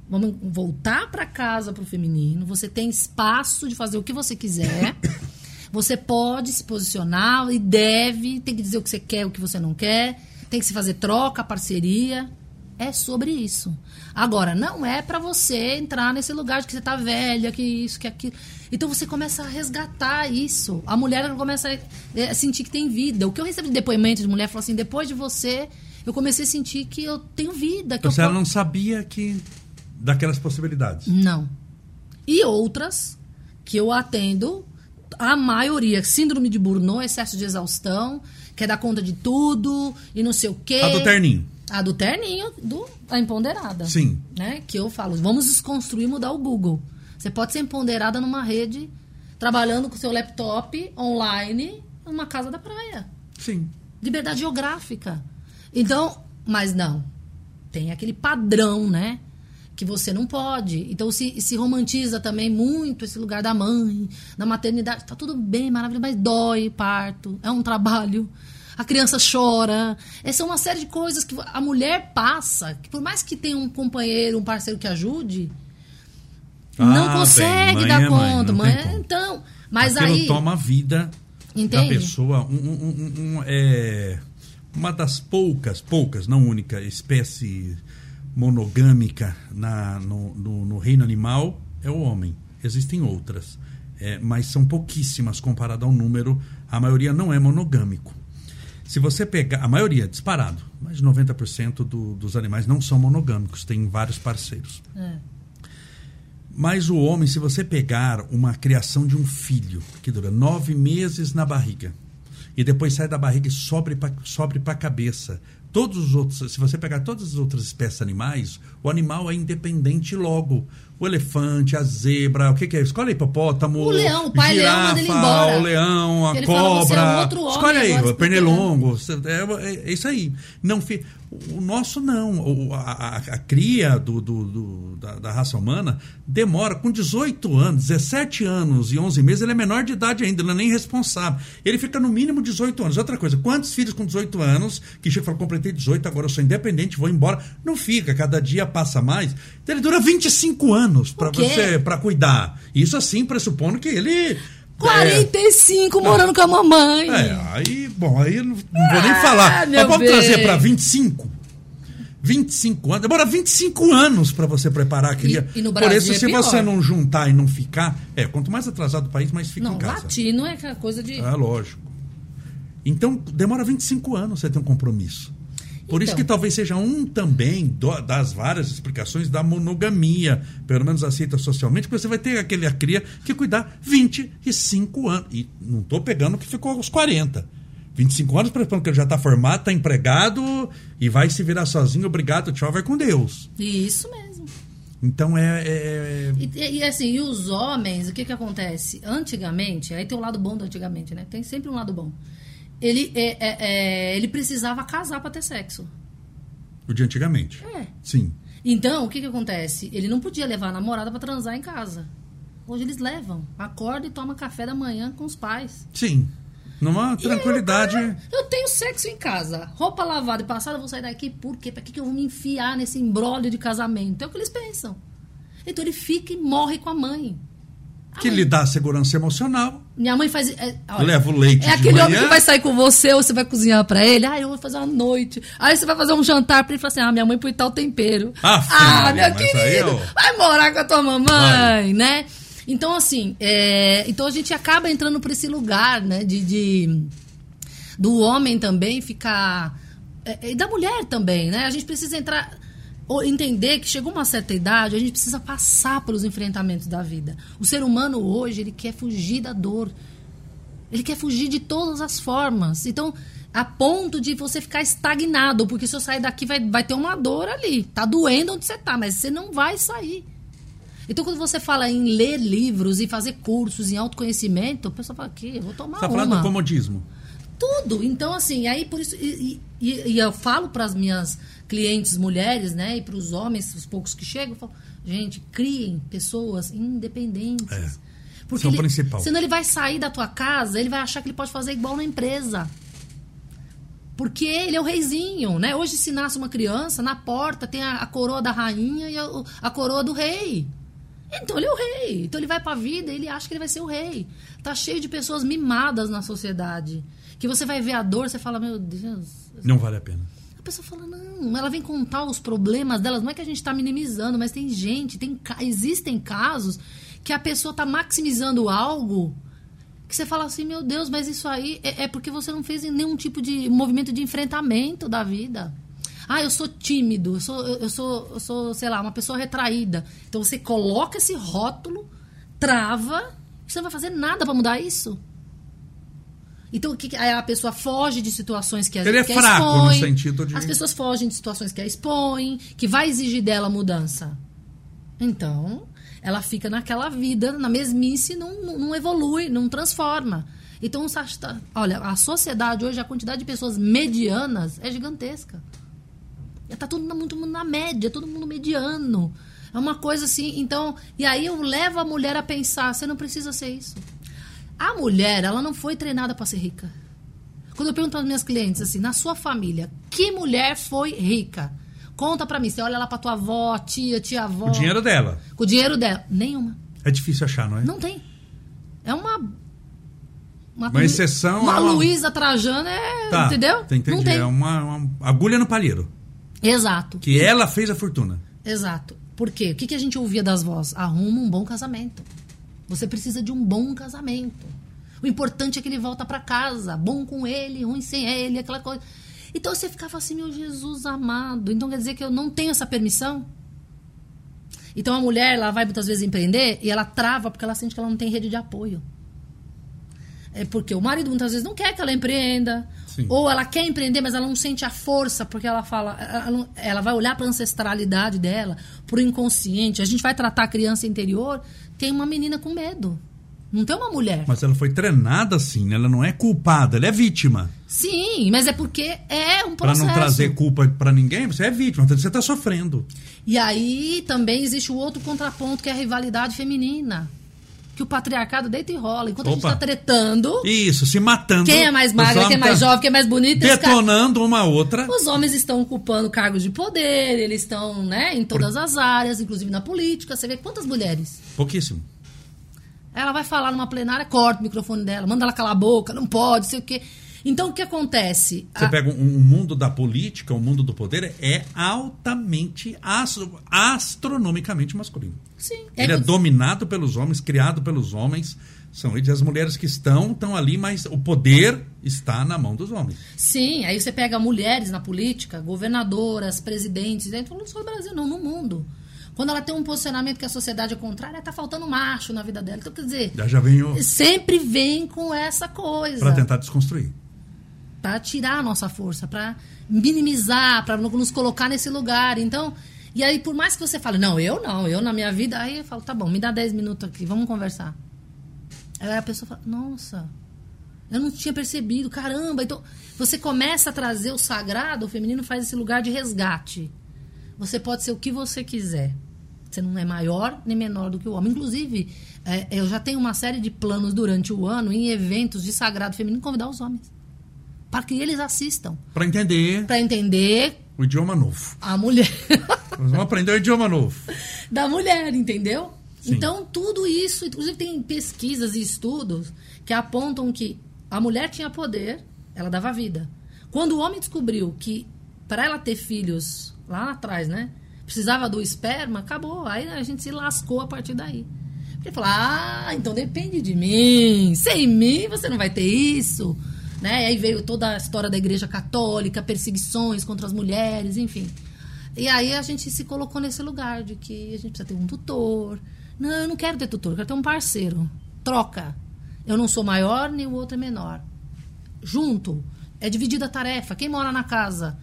Vamos voltar pra casa pro feminino. Você tem espaço de fazer o que você quiser. Você pode se posicionar e deve, tem que dizer o que você quer, o que você não quer, tem que se fazer troca, parceria. É sobre isso. Agora, não é pra você entrar nesse lugar de que você tá velha, que isso, que aquilo. Então você começa a resgatar isso. A mulher ela começa a é, sentir que tem vida. O que eu recebi de depoimento de mulher falou assim: depois de você, eu comecei a sentir que eu tenho vida. Que Então po- não sabia que daquelas possibilidades. não. E outras que eu atendo, a maioria, síndrome de Burnout, excesso de exaustão, quer dar conta de tudo e não sei o quê. A do terninho. A do terninho, do, a empoderada. Sim. Né? Que eu falo, vamos desconstruir e mudar o Google. Você pode ser empoderada numa rede, trabalhando com seu laptop online, numa casa da praia Sim. liberdade geográfica. Então, mas não. Tem aquele padrão, né? Que você não pode. Então se, se romantiza também muito esse lugar da mãe, da maternidade. Tá tudo bem, maravilhoso, mas dói parto. É um trabalho. A criança chora. Essa é uma série de coisas que a mulher passa. Que por mais que tenha um companheiro, um parceiro que ajude, não Ah, consegue bem, dar mãe é mãe, conta. não Mãe, tem como. então, mas Aquilo aí. toma a vida da Entende? pessoa. Um, um- um- um- é, uma das poucas, poucas, não única, espécie monogâmica na, no, no- no reino animal é o homem. Existem outras, é, mas são pouquíssimas comparado ao número. A maioria não é monogâmico. Se você pegar, a maioria, disparado, mais de 90% do, dos animais não são monogâmicos, tem vários parceiros. É. Mas o homem, se você pegar uma criação de um filho, que dura nove meses na barriga, e depois sai da barriga e sobe para a cabeça. Todos os outros, se você pegar todas as outras espécies animais, o animal é independente logo. O elefante, a zebra, o que, que é? Escolhe aí, hipopótamo, O leão, o pai leão girafa, manda ele embora. o leão, a Ele fala, "Você é um cobra. Escolhe aí, pernilongo. É, é- é isso aí. Não, o nosso não. A, a- a cria do, do- do- da, da raça humana demora com 18 anos, 17 anos e 11 meses. Ele é menor de idade ainda, ele não é nem responsável. Ele fica no mínimo 18 anos. Outra coisa, quantos filhos com 18 anos que chega e fala, completei 18, agora eu sou independente, vou embora. Não fica, cada dia passa mais. Então ele dura 25 anos para Por quê? você para cuidar. Isso assim pressupondo que ele. é, 45 morando com a mamãe. é, aí, bom, aí eu não, não vou nem falar. Ah, meu Mas vamos bem. trazer para 25. 25 anos. Demora 25 anos para você preparar a. E- e Por isso, é se pior. você não juntar e não ficar. É, quanto mais atrasado o país, mais fica Não, em casa. latino é aquela coisa de. É lógico. Então, demora 25 anos você ter um compromisso. Por isso Então. que talvez seja um também do- das várias explicações da monogamia, pelo menos aceita socialmente, porque você vai ter aquele a cria que cuidar 25 anos. E não estou pegando que ficou aos 40. 25 anos, pressupondo que ele já está formado, está empregado e vai se virar sozinho, obrigado, tchau, vai com Deus. Isso mesmo. Então é. é- E, e, assim, e os homens, o que que acontece? Antigamente, aí tem o lado bom do antigamente, né? Tem sempre um lado bom. Ele, é, é, é, ele precisava casar para ter sexo. o de antigamente. É. Sim. Então, o que que acontece? Ele não podia levar a namorada para transar em casa. Hoje eles levam. Acorda e toma café da manhã com os pais. Sim. Numa tranquilidade. E cara, eu tenho sexo em casa. Roupa lavada e passada, eu vou sair daqui. Por quê? Pra que, que eu vou me enfiar nesse embrólio de casamento? É o que eles pensam. Então ele fica e morre com a mãe. Que lhe dá segurança emocional. Minha mãe faz. É, olha, Leva o leite É aquele homem que vai sair com você ou você vai cozinhar pra ele. Ah, eu vou fazer uma noite. Aí você vai fazer um jantar pra ele e fala assim: Ah, minha mãe põe tal tempero. Ah, ah aí querido, eu- vai morar com a tua mamãe, Vai. né? Então, assim, é, então a gente acaba entrando por esse lugar, né? De, de- do homem também ficar. é, e da mulher também, né? A gente precisa entrar. Entender que chegou uma certa idade, a gente precisa passar pelos enfrentamentos da vida. O ser humano hoje, ele quer fugir da dor. Ele quer fugir de todas as formas. Então, a ponto de você ficar estagnado, porque se eu sair daqui vai, vai ter uma dor ali. Tá doendo onde você tá, mas você não vai sair. Então, quando você fala em ler livros e fazer cursos em autoconhecimento, o pessoal fala que eu vou tomar Você está uma. falando do comodismo. Tudo. Então, assim, aí por isso. E, e- e eu falo para as minhas clientes mulheres, né? E para os homens, os poucos que chegam, falo, gente, criem pessoas independentes. É. Porque Isso é o ele- principal. senão ele vai sair da tua casa, ele vai achar que ele pode fazer igual na empresa. Porque ele é o reizinho, né? Hoje, se nasce uma criança, na porta tem a, a coroa da rainha e a, a coroa do rei. Então ele é o rei. Então ele vai pra vida e ele acha que ele vai ser o rei. Tá cheio de pessoas mimadas na sociedade. Que você vai ver a dor, você fala, meu Deus. Não vale a pena. A pessoa fala, não, ela vem contar os problemas delas. Não é que a gente tá minimizando, mas tem gente, tem, existem casos que a pessoa tá maximizando algo que você fala assim, meu Deus, mas isso aí é, é porque você não fez nenhum tipo de movimento de enfrentamento da vida. Ah, eu sou tímido, eu sou, eu eu sou, eu sou, sei lá, uma pessoa retraída. Então você coloca esse rótulo, trava, você não vai fazer nada para mudar isso. Então, o que, a pessoa foge de situações que a Ele é que a fraco no expõe. sentido de- As pessoas fogem de situações que a expõem, que vai exigir dela mudança. Então, ela fica naquela vida, na mesmice, não, não, evolui, não transforma. Então, tá- olha, a sociedade hoje, a quantidade de pessoas medianas é gigantesca. Tá todo mundo, todo mundo na média, todo mundo mediano. É uma coisa assim. Então, e aí eu levo a mulher a pensar: você não precisa ser isso. A mulher, ela não foi treinada para ser rica. Quando eu pergunto para as minhas clientes assim, na sua família, que mulher foi rica? Conta para mim. Você olha lá para tua avó, tia, tia avó. O dinheiro dela. Com o dinheiro dela. Nenhuma. É difícil achar, não é? Não tem. É uma. Uma exceção Uma a uma- Luísa Trajana é. Tá, entendeu? Entendi. Não tem. É uma, uma agulha no palheiro. Exato. Que ela fez a fortuna. Exato. Por quê? O que, que a gente ouvia das vozes? Arruma um bom casamento. Você precisa de um bom casamento. O importante é que ele volta para casa, bom com ele, ruim sem ele, aquela coisa. Então você ficava assim, meu Jesus amado. Então quer dizer que eu não tenho essa permissão? Então a mulher, ela vai muitas vezes empreender e ela trava porque ela sente que ela não tem rede de apoio. É porque o marido muitas vezes não quer que ela empreenda. Sim. Ou ela quer empreender, mas ela não sente a força, porque ela fala. Ela, não- ela vai olhar para a ancestralidade dela, para o inconsciente. A gente vai tratar a criança interior, tem uma menina com medo. Não tem uma mulher. Mas ela foi treinada assim, né? Ela não é culpada, ela é vítima. Sim, mas é porque é um processo. não trazer culpa pra ninguém, você é vítima, então você tá sofrendo. E aí também existe o outro contraponto, que é a rivalidade feminina. Que o patriarcado deita e rola. Enquanto a gente Opa. tá tretando, Isso, se matando. quem é mais magra, quem é mais tá jovem, quem é mais bonita, Detonando uma outra. Os homens estão ocupando cargos de poder, eles estão, né, em todas as áreas, inclusive na política. Você vê quantas mulheres? Pouquíssimo. Ela vai falar numa plenária, corta o microfone dela, manda ela calar a boca, não pode, sei o quê. Então o que acontece? Você A- pega um, um mundo da política, o um mundo do poder, é altamente, astro- astronomicamente masculino. Sim. Ele é que- dominado pelos homens, criado pelos homens, São eles as mulheres que estão, estão ali, mas o poder está na mão dos homens. Sim, aí você pega mulheres na política, governadoras, presidentes, não falando só no Brasil, não, no mundo. Quando ela tem um posicionamento que a sociedade é contrária, tá faltando macho na vida dela. Então, quer dizer, Já já vem o- sempre vem com essa coisa. para tentar desconstruir. Para tirar a nossa força, para minimizar, para nos colocar nesse lugar. Então, e aí, por mais que você fale, não, eu não, eu na minha vida, aí eu falo, tá bom, me dá 10 minutos aqui, vamos conversar. Aí a pessoa fala, nossa, eu não tinha percebido, caramba. Então, você começa a trazer o sagrado, o feminino faz esse lugar de resgate. Você pode ser o que você quiser. Você não é maior nem menor do que o homem. Inclusive, é, eu já tenho uma série de planos durante o ano em eventos de sagrado feminino convidar os homens. Para que eles assistam. Para entender Para entender o idioma novo. a mulher. Nós vamos aprender o idioma novo. da mulher, entendeu? Sim. Então, tudo isso, inclusive tem pesquisas e estudos que apontam que a mulher tinha poder, ela dava vida. Quando o homem descobriu que para ela ter filhos lá atrás, né, precisava do esperma, acabou. Aí a gente se lascou a partir daí. Porque falou: "Ah, então depende de mim. Sem mim você não vai ter isso". Né? E aí veio toda a história da Igreja Católica, perseguições contra as mulheres, enfim. E aí a gente se colocou nesse lugar de que a gente precisa ter um tutor. Não, eu não quero ter tutor, eu quero ter um parceiro. Troca. Eu não sou maior, nem o outro é menor. Junto. É dividida a tarefa. Quem mora na casa?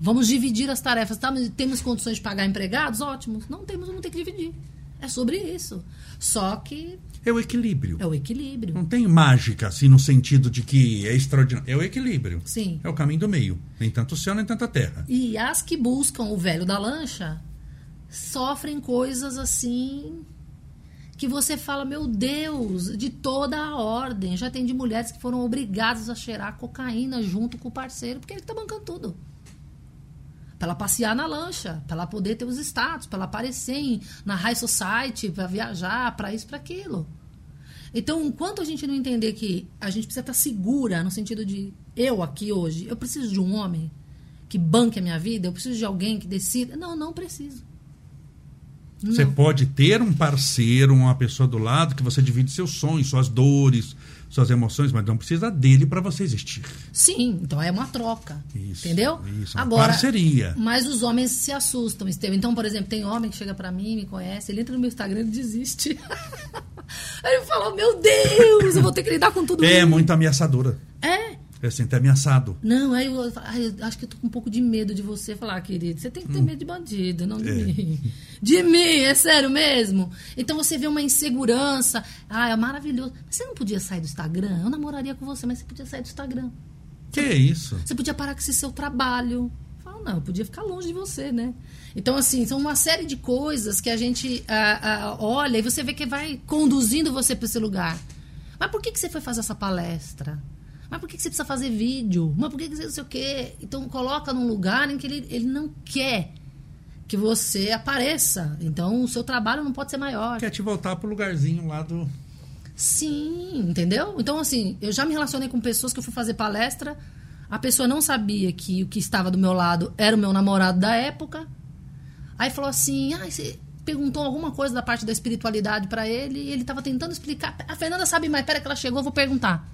Vamos dividir as tarefas. Tá? Temos condições de pagar empregados? Ótimo. Não temos, vamos ter que dividir. É sobre isso. Só que É o equilíbrio. é o equilíbrio. Não tem mágica, assim, no sentido de que é extraordinário. É o equilíbrio. Sim. É o caminho do meio. Nem tanto o céu, nem tanta terra. E as que buscam o velho da lancha sofrem coisas assim que você fala, meu Deus, de toda a ordem. Já tem de mulheres que foram obrigadas a cheirar cocaína junto com o parceiro, porque ele tá bancando tudo. Pra ela passear na lancha, pra ela poder ter os status, pra ela aparecer em, na high society, pra viajar, pra isso, pra aquilo. Então, enquanto a gente não entender que a gente precisa estar segura, no sentido de eu aqui hoje, eu preciso de um homem que banque a minha vida, eu preciso de alguém que decida. Não, não preciso. Você Não. pode ter um parceiro, uma pessoa do lado que você divide seus sonhos, suas dores, suas emoções, mas não precisa dele para você existir. Sim, então é uma troca. Isso, entendeu? isso, uma parceria. Mas os homens se assustam, Estevão. Então, por exemplo, tem homem que chega pra mim, me conhece, ele entra no meu Instagram e desiste. Aí ele fala: Meu Deus, eu vou ter que lidar com tudo É isso. muito ameaçadora. É. É assim, tá ameaçado. Não, aí eu, ai, eu acho que eu tô com um pouco de medo de você falar, querido. Você tem que ter medo de bandido, não de É. mim. De mim, é sério mesmo. Então você vê uma insegurança. Ah, é maravilhoso. Mas você não podia sair do Instagram? Eu namoraria com você, mas você podia sair do Instagram. Que é isso? Você podia parar com esse seu trabalho. Eu Falo, não, eu podia ficar longe de você, né? Então, assim, são uma série de coisas que a gente ah, ah, olha e você vê que vai conduzindo você para esse lugar. Mas por que, que você foi fazer essa palestra? Mas por que, que você precisa fazer vídeo? Mas por que, que você não sei o quê? Então, coloca num lugar em que ele, ele não quer que você apareça. Então, o seu trabalho não pode ser maior. Quer te voltar pro lugarzinho lá do. Sim, entendeu? Então, assim, eu já me relacionei com pessoas que eu fui fazer palestra, a pessoa não sabia que o que estava do meu lado era o meu namorado da época. Aí falou assim: ah, você perguntou alguma coisa da parte da espiritualidade pra ele e ele estava tentando explicar. A Fernanda sabe mais, pera que ela chegou, eu vou perguntar.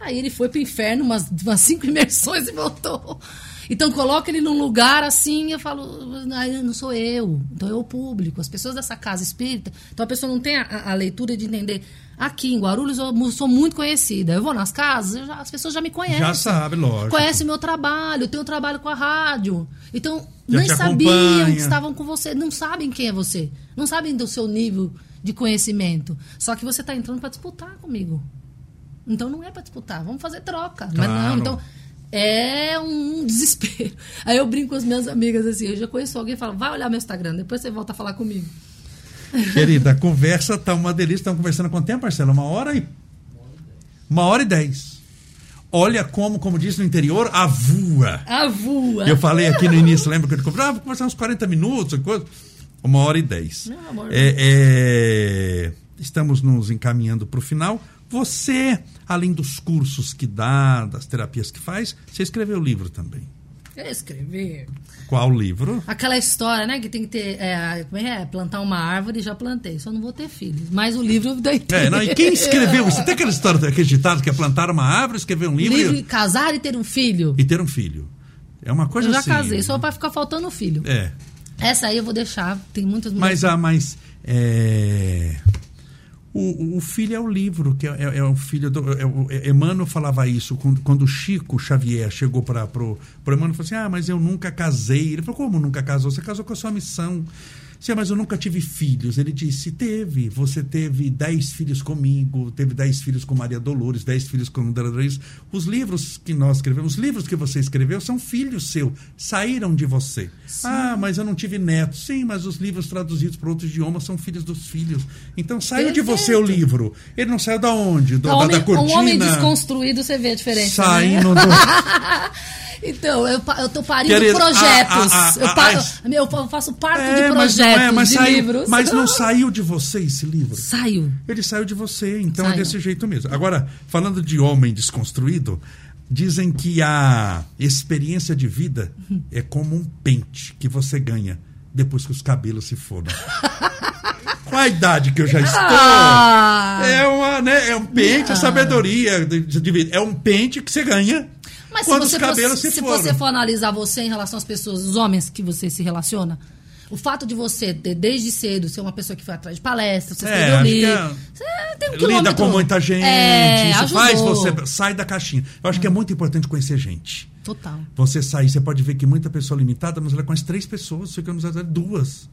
Aí ele foi pro inferno umas, umas cinco imersões e voltou. Então coloca ele num lugar assim, eu falo, não sou eu, então é o público, as pessoas dessa casa espírita. Então a pessoa não tem a, a leitura de entender. Aqui em Guarulhos eu sou muito conhecida. Eu vou nas casas, já- as pessoas já me conhecem. Já sabe, lógico. Conhece o meu trabalho, tenho trabalho com a rádio. Então, Já nem sabiam acompanha. que estavam com você, não sabem quem é você, não sabem do seu nível de conhecimento. Só que você está entrando para disputar comigo. Então não é para disputar, vamos fazer troca. Mas Claro. não, então é um desespero. Aí eu brinco com as minhas amigas assim, eu já conheço alguém e falo, vai olhar meu Instagram, depois você volta a falar comigo. Querida, a conversa tá uma delícia. Estamos conversando quanto tempo, Marcelo? Uma hora e. Uma hora e dez. Olha como, como diz no interior, a voa. A voa. Eu falei aqui no início, lembra que eu conversava? Ah, vou conversar uns 40 minutos, coisa. Uma hora e dez. Meu amor. É, é, estamos nos encaminhando para o final. Você, além dos cursos que dá, das terapias que faz, você escreveu livro também. quer escrever. Qual livro? Aquela história, né? Que tem que ter. É, como é? Plantar uma árvore, já plantei. Só não vou ter filhos. Mas o livro eu dei. É, não, e quem escreveu? Você tem aquela história, aquele ditado que é plantar uma árvore, escrever um livro, livro e, e casar e ter um filho. e ter um filho. É uma coisa Eu já assim. casei, só vai ficar faltando o filho. É. Essa aí eu vou deixar. Tem muitas Mas, mulheres. ah, mas é, o, o filho é o livro, que é, é- é o filho do. É, o- é- Emmanuel falava isso quando, quando o Chico Xavier chegou para pro Emmanuel e falou assim: Ah, mas eu nunca casei. Ele falou: Como nunca casou? Você casou com a sua missão. Sim, mas eu nunca tive filhos. Ele disse: Teve. Você teve dez filhos comigo, teve dez filhos com Maria Dolores, dez filhos com Reis. Os livros que nós escrevemos, os livros que você escreveu são filhos seus, saíram de você. Ah, mas eu não tive netos. Sim, mas os livros traduzidos para outros idiomas são filhos dos filhos. Então saiu de você o Perfeito. livro. Ele não saiu da onde? Do, Um da, homem, da cortina. um homem desconstruído, você vê a diferença. né? Saindo do... Então, eu, eu tô parindo Querido, projetos. a- a- a- eu, pa- a- eu fa- faço parte É, de mas projetos, não é, mas de saiu, livros. Mas não saiu de você esse livro. Saiu. Ele saiu de você, então é Saiu. desse jeito mesmo. Agora, falando de homem desconstruído, dizem que a experiência de vida é como um pente que você ganha depois que os cabelos se foram. Com a idade que eu já estou, Ah! é, uma, né, é um pente, a sabedoria de, de vida. É um pente que você ganha Mas se você, for, se se você for analisar você em relação às pessoas, os homens que você se relaciona, o fato de você ter, desde cedo, ser uma pessoa que foi atrás de palestras, você É, escreveu livro, é- você tem um Lida quilômetro. com muita gente, É, isso ajudou. faz você. Sai da caixinha. Eu acho que é muito importante conhecer gente. Total. Você sair, você pode ver que muita pessoa limitada, mas ela conhece três pessoas, você nos às duas.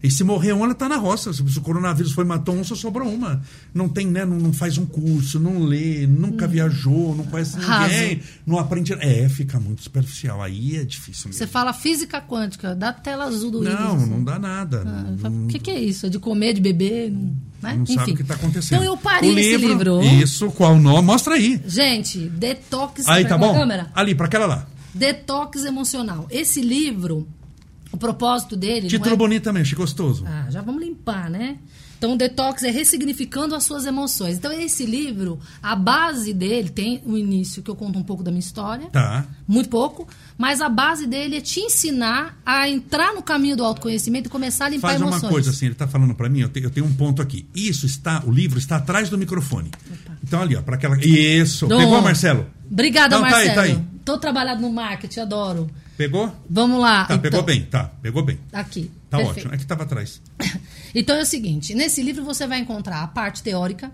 E se morrer uma, ela está na roça. Se o coronavírus foi matou um, só sobrou uma. Não tem, né? Não, não faz um curso, não lê, nunca viajou, não conhece Hum. Raso. ninguém, não aprende. É, fica muito superficial. Aí é difícil mesmo. Você fala física quântica, dá tela azul do Não, íris, assim. não dá nada. Ah, O que, que é isso? É de comer, de beber? Não, né? não sabe Enfim. o que está acontecendo. Então eu parei o esse livro. Isso, qual o nome? Mostra aí. Gente, detox. Aí, tá bom? câmera? Ali, para aquela lá. Detox emocional. Esse livro, o propósito dele. Título é... bonito também, achei gostoso. Ah, já vamos limpar, né? Então, o detox é ressignificando as suas emoções. Então, esse livro, a base dele tem o início, que eu conto um pouco da minha história. Tá. Muito pouco. Mas a base dele é te ensinar a entrar no caminho do autoconhecimento e começar a limpar Faz emoções. uma coisa assim, ele está falando para mim, eu, te- eu tenho um ponto aqui. Isso está, o livro está atrás do microfone. Então ali, ó, para aquela. Isso. Dom. Pegou, Marcelo? Obrigada, Não, tá aí, Marcelo. tá aí. Tô trabalhando no marketing, adoro. Pegou? Vamos lá. Tá, então. pegou bem, tá, pegou bem. Aqui. Tá Perfeito. ótimo. É que estava atrás. Então é o seguinte: nesse livro você vai encontrar a parte teórica,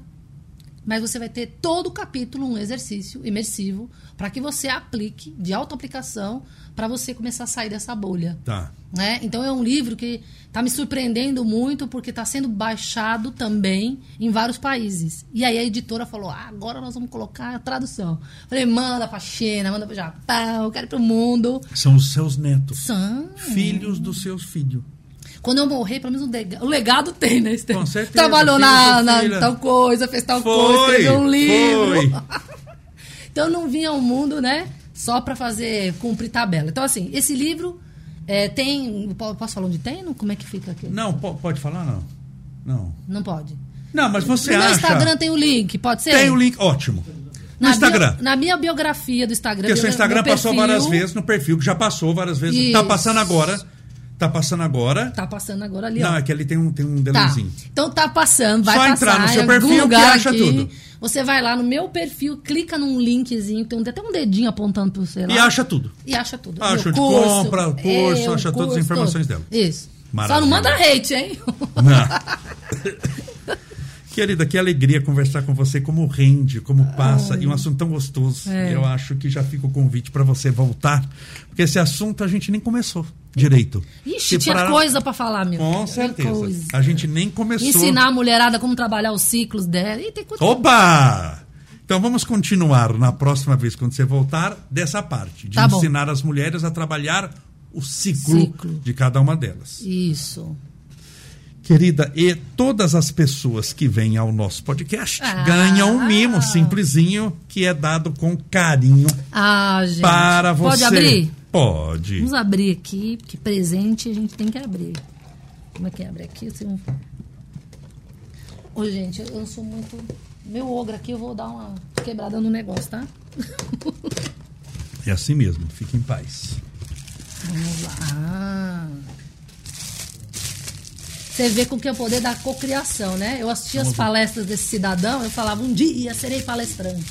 mas você vai ter todo o capítulo um exercício imersivo para que você aplique de autoaplicação para você começar a sair dessa bolha. Tá. Né? Então é um livro que está me surpreendendo muito porque está sendo baixado também em vários países. E aí a editora falou: ah, agora nós vamos colocar a tradução. Falei, manda pra China, manda pro Japão, eu quero ir pro mundo. São os seus netos. São. Filhos dos seus filhos. Quando eu morrer, pelo menos o lega- o legado tem, né? Esther? Com certeza, Trabalhou na, na tal coisa, fez tal Foi, coisa, escreveu um livro. então eu não vinha ao mundo, né? Só pra fazer, cumprir tabela. Então, assim, esse livro é, tem. po- Posso falar onde tem? Como é que fica aqui? Não, po- pode falar, não? Não. Não pode. Não, mas você no meu acha. Instagram tem o link, pode ser? Tem o link, ótimo. No Na Instagram. bio- na minha biografia do Instagram. Porque seu Instagram passou perfil várias vezes no perfil, que já passou várias vezes. Isso. Tá passando agora. Tá passando agora. Tá passando agora ali, Não, ó. é que ali tem um, tem um Tá. delayzinho. Então tá passando, vai Só passar entrar no seu em perfil que acha aqui. tudo. Você vai lá no meu perfil, clica num linkzinho, tem até um dedinho apontando pro lá. E acha tudo. E acha tudo. Acha onde compra, o curso, é, o acha todas as curso, informações dela. Isso. Maravilha. Só não manda hate, hein? Querida, que alegria conversar com você, como rende, como passa, e um assunto tão gostoso. É. Eu acho que já fica o convite para você voltar, porque esse assunto a gente nem começou direito. Ixi, tinha parar- coisa pra falar, meu. Com certeza. coisa. A gente nem começou. Ensinar a mulherada como trabalhar os ciclos dela. Ih, tem coisa... Opa! Então vamos continuar na próxima vez, quando você voltar, dessa parte, de Tá bom. ensinar as mulheres a trabalhar o ciclo, Ciclo. de cada uma delas. Isso. Querida, e todas as pessoas que vêm ao nosso podcast Ah. ganham um mimo simplesinho que é dado com carinho Ah, gente. para você. Pode abrir? Pode. Vamos abrir aqui, porque presente a gente tem que abrir. Como é que abre aqui? Um- Ô, gente, eu sou muito. Meu ogro aqui, eu vou dar uma quebrada no negócio, tá? É assim mesmo, fique em paz. Vamos lá. Você vê com que é o poder da cocriação, né? Eu assistia as palestras desse cidadão, eu falava, um dia serei palestrante.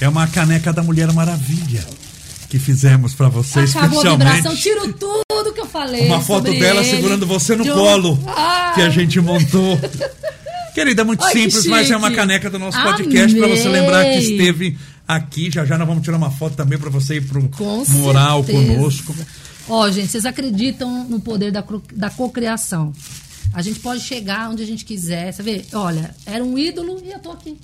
É uma caneca da Mulher Maravilha que fizemos para você Acabou especialmente. a vibração, tiro tudo que eu falei. Uma foto dela ele. segurando você no um- colo Ah! que a gente montou. Querida, é muito Ai, que simples, mas é uma caneca do nosso podcast para você lembrar que esteve aqui. Já já nós vamos tirar uma foto também para você ir pro Com mural certeza. conosco. Ó, gente, vocês acreditam no poder da, da cocriação. A gente pode chegar onde a gente quiser. Você vê, olha, era um ídolo e eu tô aqui.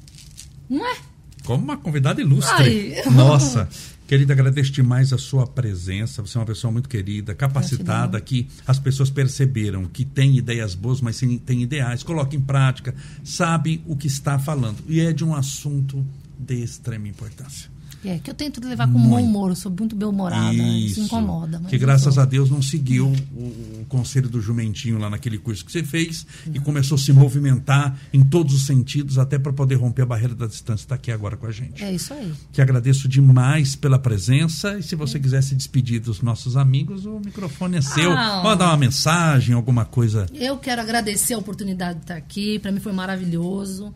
Não é? Como uma convidada ilustre. Ai. Nossa. Querida, agradeço demais a sua presença. Você é uma pessoa muito querida, capacitada, que as pessoas perceberam que tem ideias boas, mas tem ideais. Coloca em prática, sabe o que está falando. E é de um assunto de extrema importância. É, que eu tento levar com bom humor, eu sou muito bem-humorada, isso incomoda. mas Que graças a Deus não seguiu o, o conselho do jumentinho lá naquele curso que você fez e começou a se movimentar em todos os sentidos até para poder romper a barreira da distância. Está aqui agora com a gente. É isso aí. Que agradeço demais pela presença. E se você quiser se despedir dos nossos amigos, o microfone é seu. Ah. Mandar uma mensagem, alguma coisa. Eu quero agradecer a oportunidade de estar aqui. Para mim foi maravilhoso.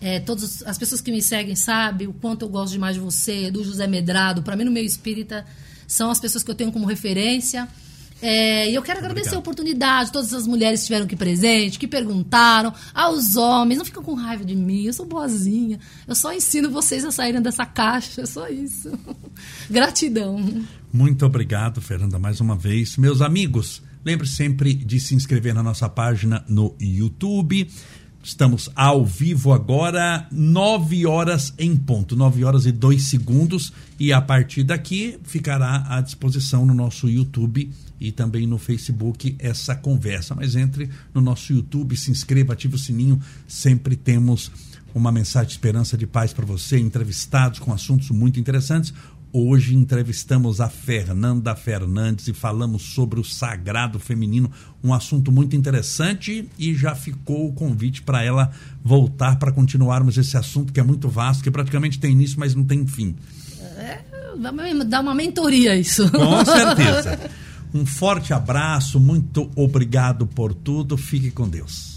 É, todas as pessoas que me seguem sabem o quanto eu gosto demais de você, do José Medrado. Para mim, no meio espírita, são as pessoas que eu tenho como referência. É, e eu quero agradecer Obrigado. a oportunidade. Todas as mulheres que estiveram aqui presentes, que perguntaram, aos homens. Não ficam com raiva de mim, eu sou boazinha. Eu só ensino vocês a saírem dessa caixa. É só isso. Gratidão. Muito obrigado, Fernanda, mais uma vez. Meus amigos, lembre sempre de se inscrever na nossa página no YouTube. Estamos ao vivo agora, 9 horas em ponto, 9 horas e 2 segundos. E a partir daqui ficará à disposição no nosso YouTube e também no Facebook essa conversa. Mas entre no nosso YouTube, se inscreva, ative o sininho. Sempre temos uma mensagem de esperança, de paz para você, entrevistados com assuntos muito interessantes. Hoje entrevistamos a Fernanda Fernandes e falamos sobre o sagrado feminino, um assunto muito interessante e já ficou o convite para ela voltar para continuarmos esse assunto que é muito vasto, que praticamente tem início, mas não tem fim. Vamos dar uma mentoria isso. Com certeza. Um forte abraço, muito obrigado por tudo. Fique com Deus.